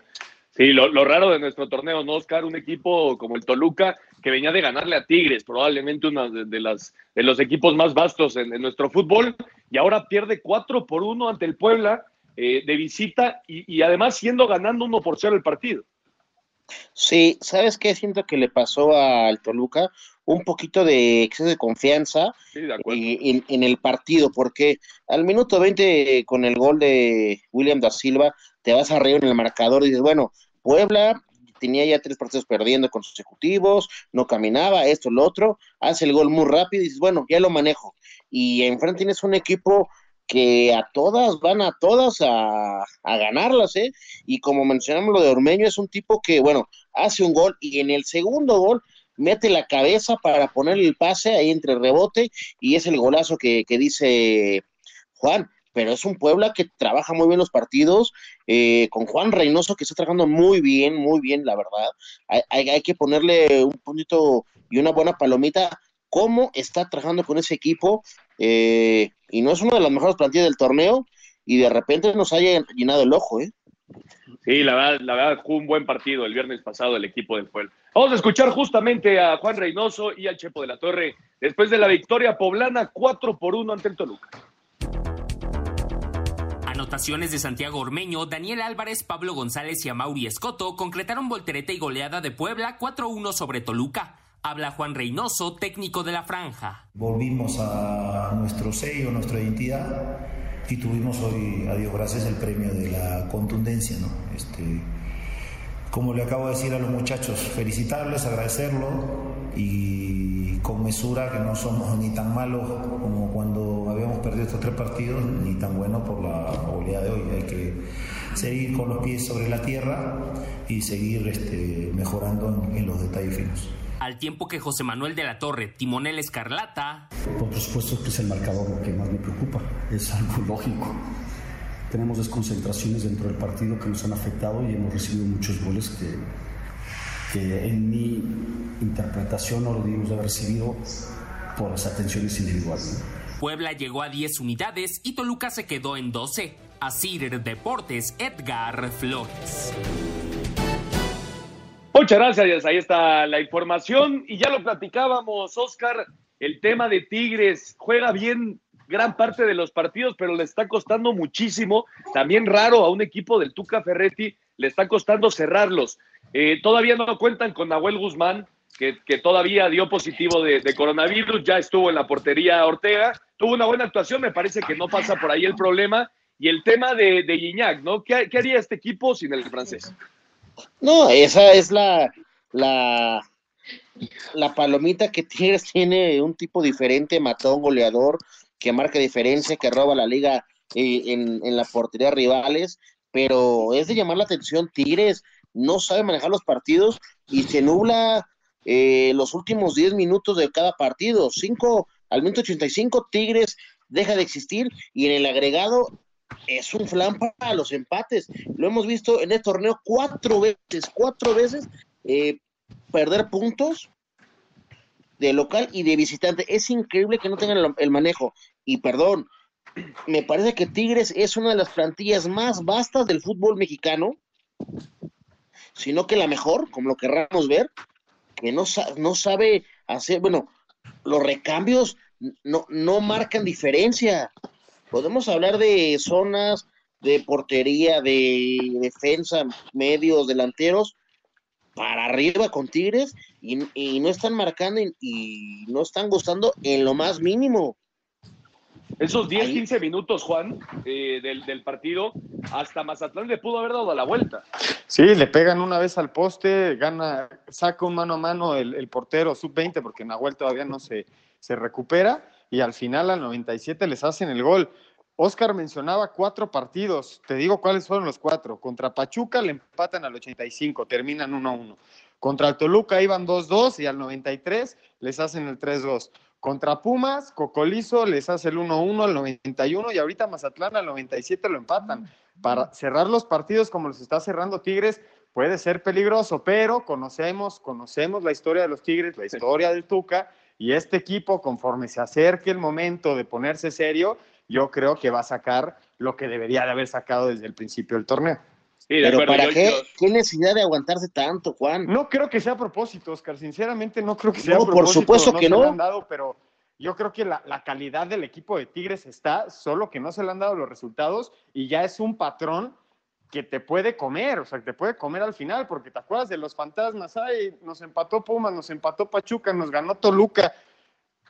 Sí, lo, lo, raro de nuestro torneo, ¿no, Oscar? Un equipo como el Toluca que venía de ganarle a Tigres, probablemente uno de, de las, de los equipos más vastos en, en, nuestro fútbol, y ahora pierde 4 por 1 ante el Puebla eh, de visita y, y, además siendo ganando 1 por 0 el partido. Sí, ¿sabes qué siento que le pasó al Toluca? Un poquito de exceso de confianza sí, de en, en, el partido, porque al minuto 20 con el gol de William da Silva te vas a reír en el marcador y dices, bueno, Puebla tenía ya tres partidos perdiendo consecutivos, no caminaba, esto, lo otro, hace el gol muy rápido y dices, bueno, ya lo manejo. Y enfrente tienes un equipo que a todas van a todas a, a, ganarlas, ¿eh? Y como mencionamos lo de Ormeño, es un tipo que, bueno, hace un gol y en el segundo gol mete la cabeza para ponerle el pase ahí entre rebote y es el golazo que, que dice Juan. Pero es un Puebla que trabaja muy bien los partidos, eh, con Juan Reynoso que está trabajando muy bien, muy bien, la verdad. Hay, que ponerle un puntito y una buena palomita cómo está trabajando con ese equipo eh, y no es una de las mejores plantillas del torneo y de repente nos haya llenado el ojo, ¿eh? Sí, la verdad, la verdad fue un buen partido el viernes pasado el equipo del Puebla. Vamos a escuchar justamente a Juan Reynoso y al Chepo de la Torre después de la victoria poblana 4 por 1 ante el Toluca. Anotaciones de Santiago Ormeño, Daniel Álvarez, Pablo González y Amauri Escoto concretaron voltereta y goleada de Puebla 4-1 sobre Toluca. Habla Juan Reynoso, técnico de la franja. Volvimos a nuestro sello, nuestra identidad y tuvimos hoy, a Dios gracias, el premio de la contundencia. Este, como le acabo de decir a los muchachos, felicitarles, agradecerlo y con mesura que no somos ni tan malos como cuando perdido estos tres partidos, ni tan buenos por la goleada de hoy. Hay que seguir con los pies sobre la tierra y seguir este, mejorando en, en los detalles finos al tiempo que José Manuel de la Torre, timonel Escarlata. Por supuesto que es el marcador lo que más me preocupa, es algo lógico. Tenemos desconcentraciones dentro del partido que nos han afectado y hemos recibido muchos goles que, que en mi interpretación no lo debimos haber recibido por las atenciones individuales. Puebla llegó a 10 unidades y Toluca se quedó en 12. Asir Deportes, Edgar Flores. Muchas gracias, ahí está la información y ya lo platicábamos, Oscar, el tema de Tigres juega bien gran parte de los partidos, pero le está costando muchísimo, también raro a un equipo del Tuca Ferretti, le está costando cerrarlos. Eh, todavía no cuentan con Nahuel Guzmán, que, todavía dio positivo de, de, coronavirus, ya estuvo en la portería Ortega, tuvo una buena actuación, me parece que no pasa por ahí el problema. Y el tema de, de ¿no? ¿Qué, ¿Qué haría este equipo sin el francés? No, esa es la, la, la palomita que Tigres tiene un tipo diferente, matón, goleador, que marca diferencia, que roba la liga eh, en, en, la portería rivales, pero es de llamar la atención, Tigres no sabe manejar los partidos y se nubla eh, los últimos 10 minutos de cada partido, 5 al minuto 85 Tigres deja de existir y en el agregado es un flan para los empates. Lo hemos visto en este torneo cuatro veces, cuatro veces eh, perder puntos de local y de visitante. Es increíble que no tengan el, manejo. Y perdón, me parece que Tigres es una de las plantillas más vastas del fútbol mexicano, sino que la mejor, como lo querramos ver, que no, no sabe hacer, bueno, los recambios no, no marcan diferencia. Podemos hablar de zonas de portería, de defensa, medios, delanteros, para arriba con Tigres y, y no están marcando y, y, no están gustando en lo más mínimo. Esos 10, 15 minutos, Juan, eh, del, del, partido, hasta Mazatlán le pudo haber dado la vuelta. Sí, le pegan una vez al poste, gana, saca un mano a mano el, el portero sub-20 porque Nahuel todavía no se, se recupera y al final al 97 les hacen el gol. Oscar mencionaba cuatro partidos, te digo cuáles fueron los cuatro. Contra Pachuca le empatan al 85, terminan 1-1. Contra el Toluca iban 2-2 y al 93 les hacen el 3-2. Contra Pumas, Cocolizo les hace el 1-1 al 91 y ahorita Mazatlán al 97 lo empatan. Para cerrar los partidos como los está cerrando Tigres puede ser peligroso, pero conocemos, conocemos la historia de los Tigres, la historia del Tuca y este equipo conforme se acerque el momento de ponerse serio, yo creo que va a sacar lo que debería de haber sacado desde el principio del torneo. Sí, de Pero ¿para yo, qué? Yo... ¿Qué necesidad de aguantarse tanto, Juan? No creo que sea a propósito, Oscar. Sinceramente, no creo que sea no, a propósito. por supuesto no que se no. Le han dado, pero yo creo que la, la, calidad del equipo de Tigres está, solo que no se le han dado los resultados y ya es un patrón que te puede comer, o sea, que te puede comer al final, porque te acuerdas de los fantasmas, ay, nos empató Pumas, nos empató Pachuca, nos ganó Toluca,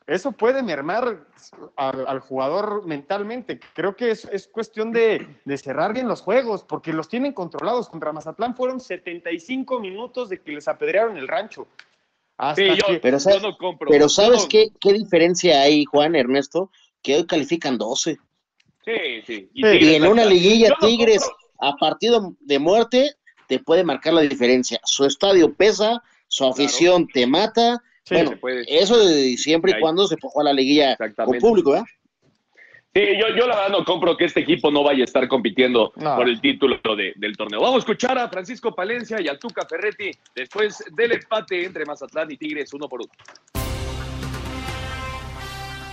eso puede mermar al, al jugador mentalmente. Creo que es, es cuestión de, de, cerrar bien los juegos, porque los tienen controlados. Contra Mazatlán fueron 75 minutos de que les apedrearon el rancho. Hasta sí, yo, que... pero sabes, no compro, pero ¿sabes no... qué, qué diferencia hay, Juan Ernesto? Que hoy califican 12. Sí, sí. Y, y en una liguilla Tigres a partido de muerte te puede marcar la diferencia. Su estadio pesa, su afición claro. te mata. Sí, bueno, eso de siempre y, cuando se a la liguilla con público, ¿eh? Sí, yo, yo la verdad no compro que este equipo no vaya a estar compitiendo no. por el título de, del torneo. Vamos a escuchar a Francisco Palencia y a Tuca Ferretti después del empate entre Mazatlán y Tigres uno por uno.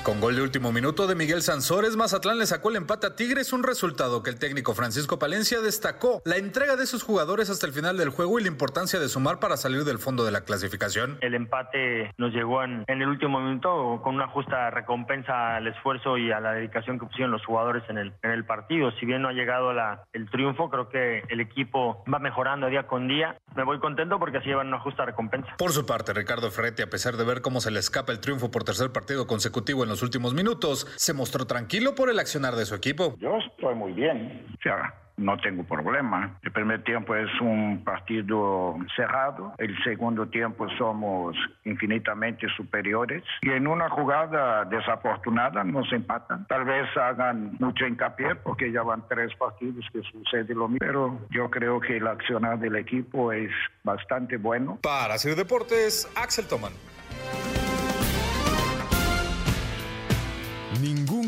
Con gol de último minuto de Miguel Sansores, Mazatlán le sacó el empate a Tigres, un resultado que el técnico Francisco Palencia destacó la entrega de sus jugadores hasta el final del juego y la importancia de sumar para salir del fondo de la clasificación. El empate nos llegó en, en el último minuto con una justa recompensa al esfuerzo y a la dedicación que pusieron los jugadores en el, en el partido. Si bien no ha llegado la, el triunfo, creo que el equipo va mejorando día con día. Me voy contento porque así llevan una justa recompensa. Por su parte, Ricardo Ferretti, a pesar de ver cómo se le escapa el triunfo por tercer partido consecutivo en los últimos minutos, se mostró tranquilo por el accionar de su equipo. Yo estoy muy bien. O sea, no tengo problema. El primer tiempo es un partido cerrado, el segundo tiempo somos infinitamente superiores y en una jugada desafortunada nos empatan. Tal vez hagan mucho hincapié porque ya van tres partidos que sucede lo mismo, pero yo creo que el accionar del equipo es bastante bueno. Para hacer deportes, Axel Toman.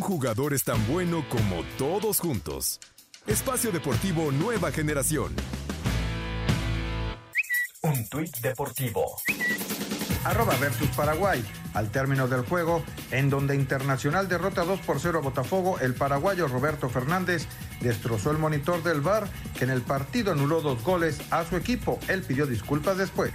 Jugador es tan bueno como todos juntos. Espacio Deportivo Nueva Generación. Un tuit deportivo. Arroba versus Paraguay. Al término del juego, en donde Internacional derrota 2 por 0 a Botafogo, el paraguayo Roberto Fernández destrozó el monitor del VAR, que en el partido anuló dos goles a su equipo. Él pidió disculpas después.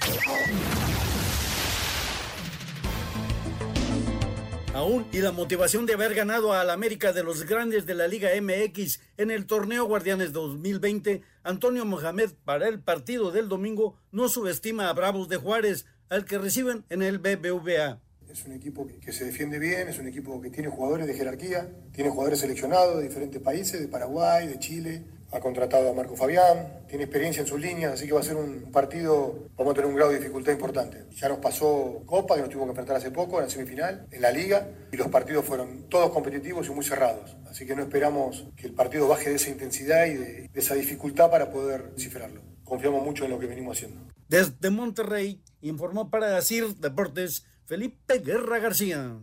Aún y la motivación de haber ganado al América de los grandes de la Liga MX en el torneo Guardianes 2020, Antonio Mohamed para el partido del domingo no subestima a Bravos de Juárez, al que reciben en el BBVA. Es un equipo que se defiende bien, es un equipo que tiene jugadores de jerarquía, tiene jugadores seleccionados de diferentes países, de Paraguay, de Chile, ha contratado a Marco Fabián, tiene experiencia en sus líneas, así que va a ser un partido, vamos a tener un grado de dificultad importante. Ya nos pasó Copa, que nos tuvimos que enfrentar hace poco, en la semifinal, en la Liga, y los partidos fueron todos competitivos y muy cerrados. Así que no esperamos que el partido baje de esa intensidad y de, esa dificultad para poder cifrarlo. Confiamos mucho en lo que venimos haciendo. Desde Monterrey, informó para CIR Deportes Felipe Guerra García.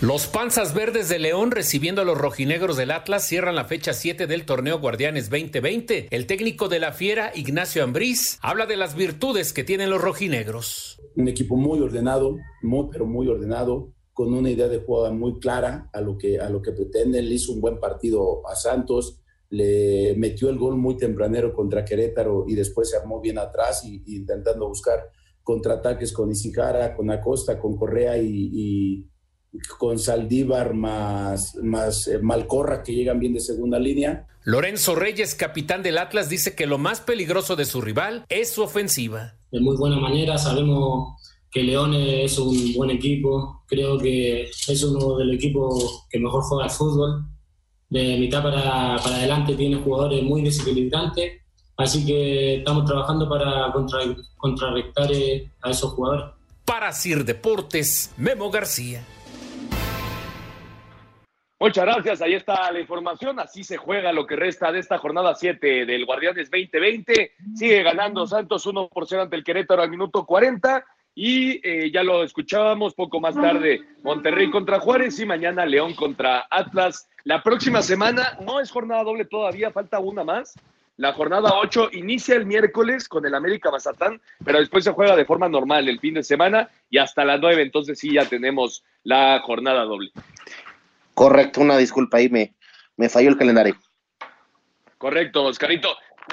Los Panzas Verdes de León recibiendo a los rojinegros del Atlas cierran la fecha 7 del torneo Guardianes 2020. El técnico de la Fiera, Ignacio Ambriz, habla de las virtudes que tienen los rojinegros. Un equipo muy ordenado, muy pero muy ordenado, con una idea de juego muy clara a lo que, a lo que pretenden. Le hizo un buen partido a Santos, le metió el gol muy tempranero contra Querétaro y después se armó bien atrás y, intentando buscar contraataques con Isijara, con Acosta, con Correa y con Saldívar más, más eh, Malcorra que llegan bien de segunda línea. Lorenzo Reyes, capitán del Atlas, dice que lo más peligroso de su rival es su ofensiva. De muy buena manera, sabemos que León es un buen equipo, creo que es uno de los equipos que mejor juega al fútbol. De mitad para, para adelante tiene jugadores muy desequilibrantes, así que estamos trabajando para contra, contrarrestar eh, a esos jugadores. Para Sir Deportes, Memo García. Muchas gracias, ahí está la información. Así se juega lo que resta de esta jornada 7 del Guardianes 2020. Sigue ganando Santos 1 por 0 ante el Querétaro al minuto 40. Y eh, ya lo escuchábamos poco más tarde, Monterrey contra Juárez y mañana León contra Atlas. La próxima semana no es jornada doble todavía, falta una más. La jornada 8 inicia el miércoles con el América Mazatán, pero después se juega de forma normal el fin de semana y hasta las 9, entonces sí ya tenemos la jornada doble. Correcto, una disculpa ahí, me, me falló el calendario. Correcto, Oscarito.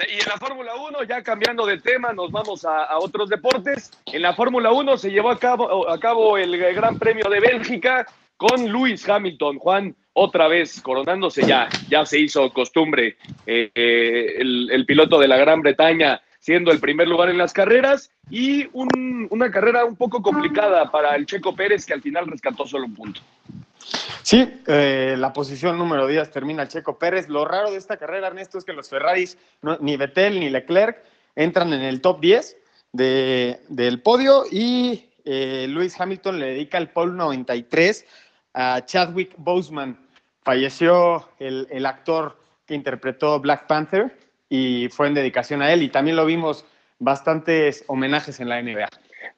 Y en la Fórmula 1, ya cambiando de tema, nos vamos a, otros deportes. En la Fórmula 1 se llevó a cabo, a cabo el Gran Premio de Bélgica con Lewis Hamilton. Juan, otra vez coronándose ya, ya se hizo costumbre. Eh, eh, el piloto de la Gran Bretaña siendo el primer lugar en las carreras y una carrera un poco complicada para el Checo Pérez que al final rescató solo un punto. Sí, eh, la posición número 10 termina Checo Pérez. Lo raro de esta carrera, Ernesto, es que los Ferraris, ni Vettel ni Leclerc, entran en el top 10 del podio y eh, Lewis Hamilton le dedica el pole 93 a Chadwick Boseman. Falleció el, el actor que interpretó Black Panther y fue en dedicación a él. Y también lo vimos bastantes homenajes en la NBA.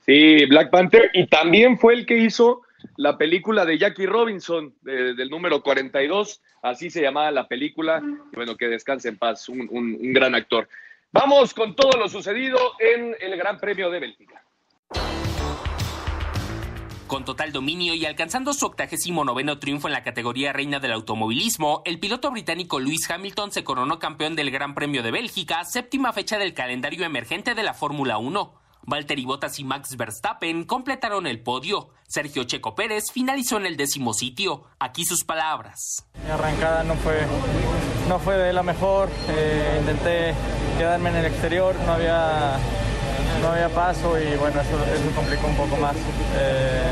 Sí, Black Panther. Y también fue el que hizo la película de Jackie Robinson, del número 42. Así se llamaba la película. Y bueno, que descanse en paz, un, gran actor. Vamos con todo lo sucedido en el Gran Premio de Bélgica. Con total dominio y alcanzando su octagésimo noveno triunfo en la categoría reina del automovilismo, el piloto británico Lewis Hamilton se coronó campeón del Gran Premio de Bélgica, séptima fecha del calendario emergente de la Fórmula 1. Valtteri Bottas y Max Verstappen completaron el podio. Sergio Checo Pérez finalizó en el décimo sitio. Aquí sus palabras. Mi arrancada no fue, no fue de la mejor. Eh, intenté quedarme en el exterior, no había no había paso y bueno, eso, eso complicó un poco más. Eh,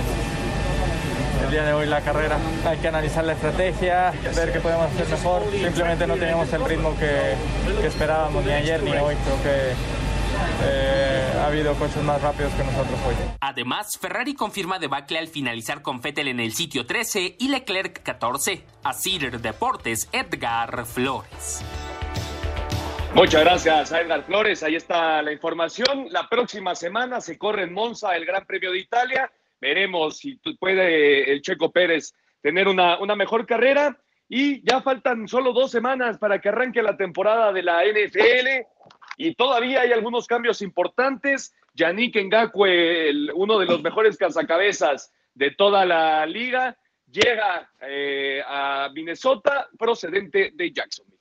el día de hoy la carrera. Hay que analizar la estrategia, ver qué podemos hacer mejor. Simplemente no teníamos el ritmo que, que esperábamos ni ayer ni hoy. Creo que eh, ha habido coches más rápidos que nosotros hoy. Además, Ferrari confirma debacle al finalizar con Vettel en el sitio 13 y Leclerc 14. A Cider Deportes, Edgar Flores. Muchas gracias a Edgar Flores. Ahí está la información. La próxima semana se corre en Monza el Gran Premio de Italia. Veremos si puede el Checo Pérez tener una, una mejor carrera. Y ya faltan solo dos semanas para que arranque la temporada de la NFL. Y todavía hay algunos cambios importantes. Yannick Ngakwe, uno de los mejores cazacabezas de toda la liga, llega eh, a Minnesota procedente de Jacksonville.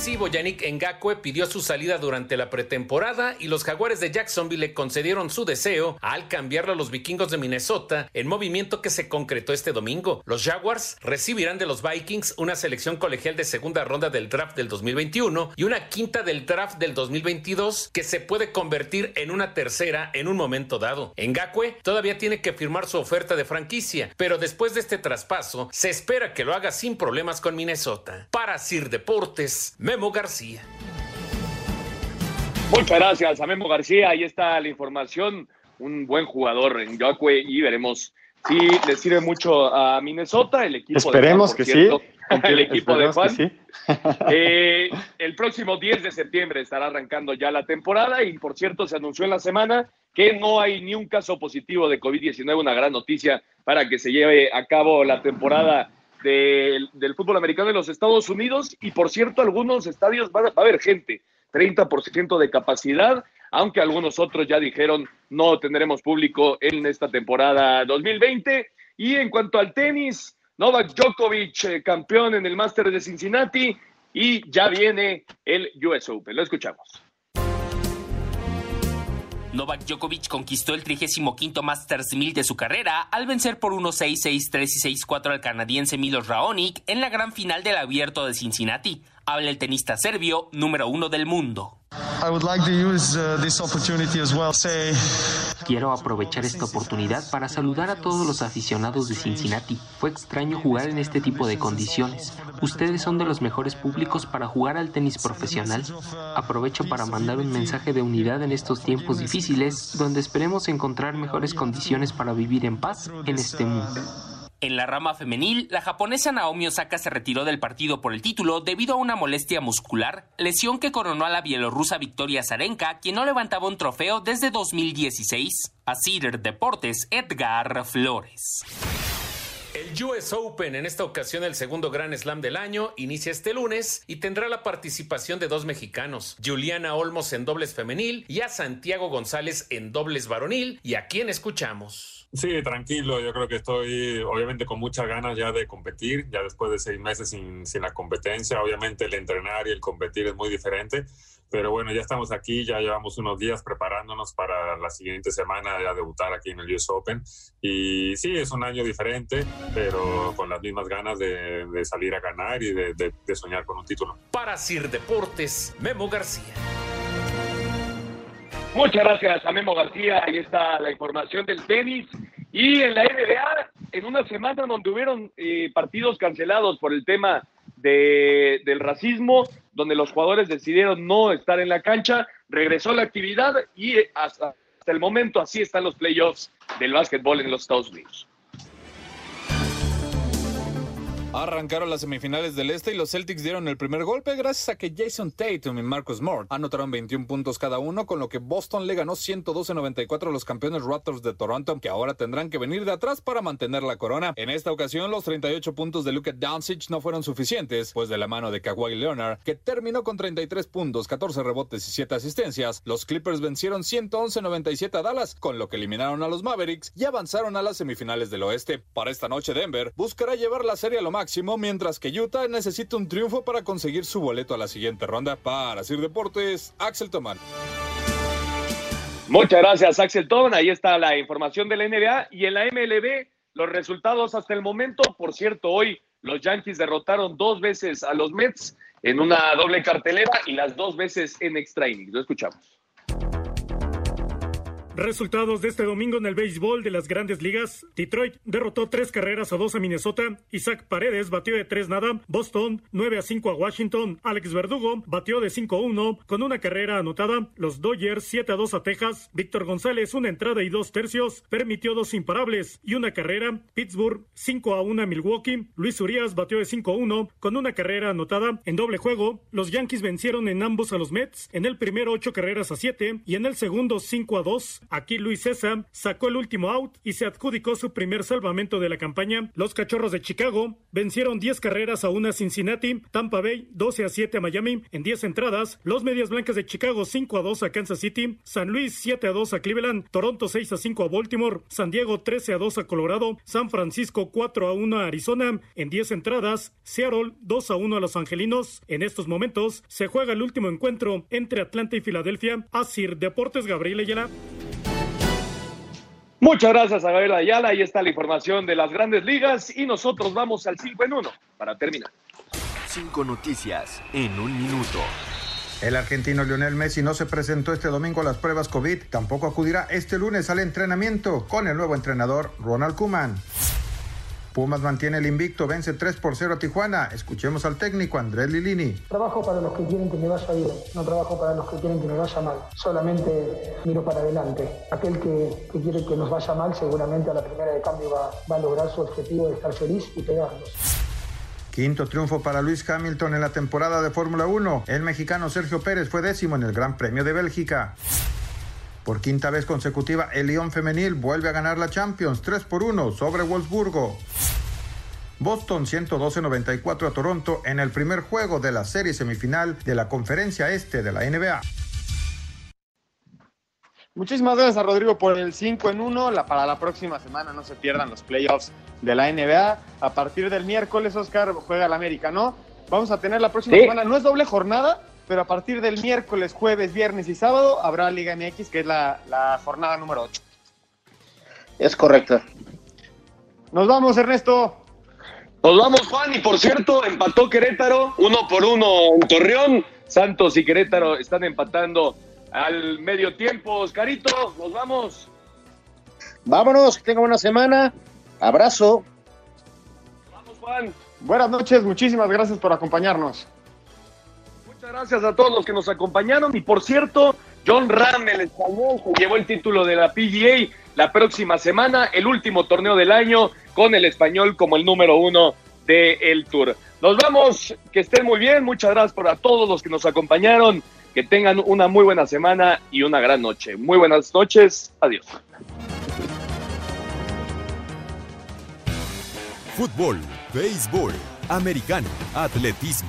Defensivo Yannick Ngakwe pidió su salida durante la pretemporada y los Jaguares de Jacksonville le concedieron su deseo al cambiarlo a los vikingos de Minnesota en movimiento que se concretó este domingo. Los Jaguars recibirán de los Vikings una selección colegial de segunda ronda del draft del 2021 y una quinta del draft del 2022 que se puede convertir en una tercera en un momento dado. Ngakwe todavía tiene que firmar su oferta de franquicia, pero después de este traspaso se espera que lo haga sin problemas con Minnesota. Para Sir Deportes, Memo García. Muchas gracias a Memo García. Ahí está la información. Un buen jugador en Yacue y veremos si le sirve mucho a Minnesota, el equipo Esperemos de que sí. El equipo de Juan. Eh, el próximo 10 de septiembre estará arrancando ya la temporada y por cierto se anunció en la semana que no hay ni un caso positivo de COVID-19, una gran noticia para que se lleve a cabo la temporada del, fútbol americano en los Estados Unidos y por cierto algunos estadios va, a haber gente, 30% de capacidad, aunque algunos otros ya dijeron no tendremos público en esta temporada 2020. Y en cuanto al tenis, Novak Djokovic, eh, campeón en el Máster de Cincinnati, y ya viene el US Open. Lo escuchamos. Novak Djokovic conquistó el 35 Masters 1000 de su carrera al vencer por 1-6, 6-3 y 6-4 al canadiense Milos Raonic en la gran final del Abierto de Cincinnati. Habla el tenista serbio número uno del mundo. Quiero aprovechar esta oportunidad para saludar a todos los aficionados de Cincinnati. Fue extraño jugar en este tipo de condiciones. Ustedes son de los mejores públicos para jugar al tenis profesional. Aprovecho para mandar un mensaje de unidad en estos tiempos difíciles, donde esperemos encontrar mejores condiciones para vivir en paz en este mundo. En la rama femenil, la japonesa Naomi Osaka se retiró del partido por el título debido a una molestia muscular, lesión que coronó a la bielorrusa Victoria Zarenka, quien no levantaba un trofeo desde 2016. A Cider Deportes, Edgar Flores. El US Open, en esta ocasión el segundo Gran Slam del año, inicia este lunes y tendrá la participación de dos mexicanos, Juliana Olmos en dobles femenil y a Santiago González en dobles varonil, y a quien escuchamos. Sí, tranquilo, yo creo que estoy obviamente con muchas ganas ya de competir, ya después de seis meses sin, sin la competencia, obviamente el entrenar y el competir es muy diferente, pero bueno, ya estamos aquí, ya llevamos unos días preparándonos para la siguiente semana ya debutar aquí en el US Open. Y sí, es un año diferente, pero con las mismas ganas de, de salir a ganar y de, de, de soñar con un título. Para Sir Deportes, Memo García. Muchas gracias a Memo García. Ahí está la información del tenis. Y en la NBA, en una semana donde hubieron eh, partidos cancelados por el tema de, del racismo, donde los jugadores decidieron no estar en la cancha, regresó la actividad y hasta, hasta el momento así están los playoffs del básquetbol en los Estados Unidos. Arrancaron las semifinales del Este y los Celtics dieron el primer golpe gracias a que Jason Tatum y Marcus Smart anotaron 21 puntos cada uno, con lo que Boston le ganó 112-94 a los campeones Raptors de Toronto, que ahora tendrán que venir de atrás para mantener la corona. En esta ocasión, los 38 puntos de Luka Doncic no fueron suficientes, pues de la mano de Kawhi Leonard, que terminó con 33 puntos, 14 rebotes y 7 asistencias, los Clippers vencieron 111-97 a Dallas, con lo que eliminaron a los Mavericks y avanzaron a las semifinales del Oeste. Para esta noche, Denver buscará llevar la serie a lo máximo, mientras que Utah necesita un triunfo para conseguir su boleto a la siguiente ronda. Para Sir Deportes, Axel Tomán. Muchas gracias, Axel Tom. Ahí está la información de la NBA y en la MLB, los resultados hasta el momento. Por cierto, hoy los Yankees derrotaron dos veces a los Mets en una doble cartelera y las dos veces en extra innings. Lo escuchamos. Resultados de este domingo en el béisbol de las grandes ligas. Detroit derrotó tres carreras a dos a Minnesota. Isaac Paredes batió de tres nada. Boston 9 a 5 a Washington. Alex Verdugo batió de 5 a 1 con una carrera anotada. Los Dodgers 7 a 2 a Texas. Víctor González una entrada y dos tercios. Permitió dos imparables y una carrera. Pittsburgh 5 a 1 a Milwaukee. Luis Urias batió de 5 a 1 con una carrera anotada. En doble juego, los Yankees vencieron en ambos a los Mets. En el primero 8 carreras a 7 y en el segundo 5 a 2. Aquí Luis César sacó el último out y se adjudicó su primer salvamento de la campaña. Los Cachorros de Chicago vencieron 10 carreras a una Cincinnati, Tampa Bay 12 a 7 a Miami en 10 entradas, los Medias Blancas de Chicago 5 a 2 a Kansas City, San Luis 7 a 2 a Cleveland, Toronto 6 a 5 a Baltimore, San Diego 13 a 2 a Colorado, San Francisco 4 a 1 a Arizona en 10 entradas, Seattle 2 a 1 a Los Angelinos. En estos momentos se juega el último encuentro entre Atlanta y Filadelfia. Asir Deportes Gabriel Ayala. Muchas gracias a Gabriel Ayala. Ahí está la información de las grandes ligas y nosotros vamos al 5 en 1 para terminar. Cinco noticias en un minuto. El argentino Lionel Messi no se presentó este domingo a las pruebas COVID, tampoco acudirá este lunes al entrenamiento con el nuevo entrenador Ronald Koeman. Pumas mantiene el invicto, vence 3 por 0 a Tijuana. Escuchemos al técnico Andrés Lilini. Trabajo para los que quieren que me vaya bien, no trabajo para los que quieren que me vaya mal. Solamente miro para adelante. Aquel que, que quiere que nos vaya mal, seguramente a la primera de cambio va, va a lograr su objetivo de estar feliz y pegarnos. Quinto triunfo para Luis Hamilton en la temporada de Fórmula 1. El mexicano Sergio Pérez fue décimo en el Gran Premio de Bélgica. Por quinta vez consecutiva, el Lyon femenil vuelve a ganar la Champions 3 por 1 sobre Wolfsburgo. Boston 112-94 a Toronto en el primer juego de la serie semifinal de la Conferencia Este de la NBA. Muchísimas gracias a Rodrigo por el 5 en 1. La, para la próxima semana no se pierdan los playoffs de la NBA. A partir del miércoles, Oscar juega el América, ¿no? Vamos a tener la próxima Sí. semana, no es doble jornada, pero a partir del miércoles, jueves, viernes y sábado habrá Liga MX, que es la, la jornada número 8. Es correcto. Nos vamos, Ernesto. Nos vamos, Juan, y por cierto, empató Querétaro, uno por uno en Torreón. Santos y Querétaro están empatando al medio tiempo. Oscarito, nos vamos. Vámonos, que tengan buena semana. Abrazo. Vamos, Juan. Buenas noches, muchísimas gracias por acompañarnos. Gracias a todos los que nos acompañaron. Y por cierto, John Ram, el español, se llevó el título de la PGA la próxima semana, el último torneo del año, con el español como el número uno del Tour. Nos vamos, que estén muy bien. Muchas gracias por a todos los que nos acompañaron. Que tengan una muy buena semana y una gran noche. Muy buenas noches. Adiós. Fútbol, béisbol, americano, atletismo,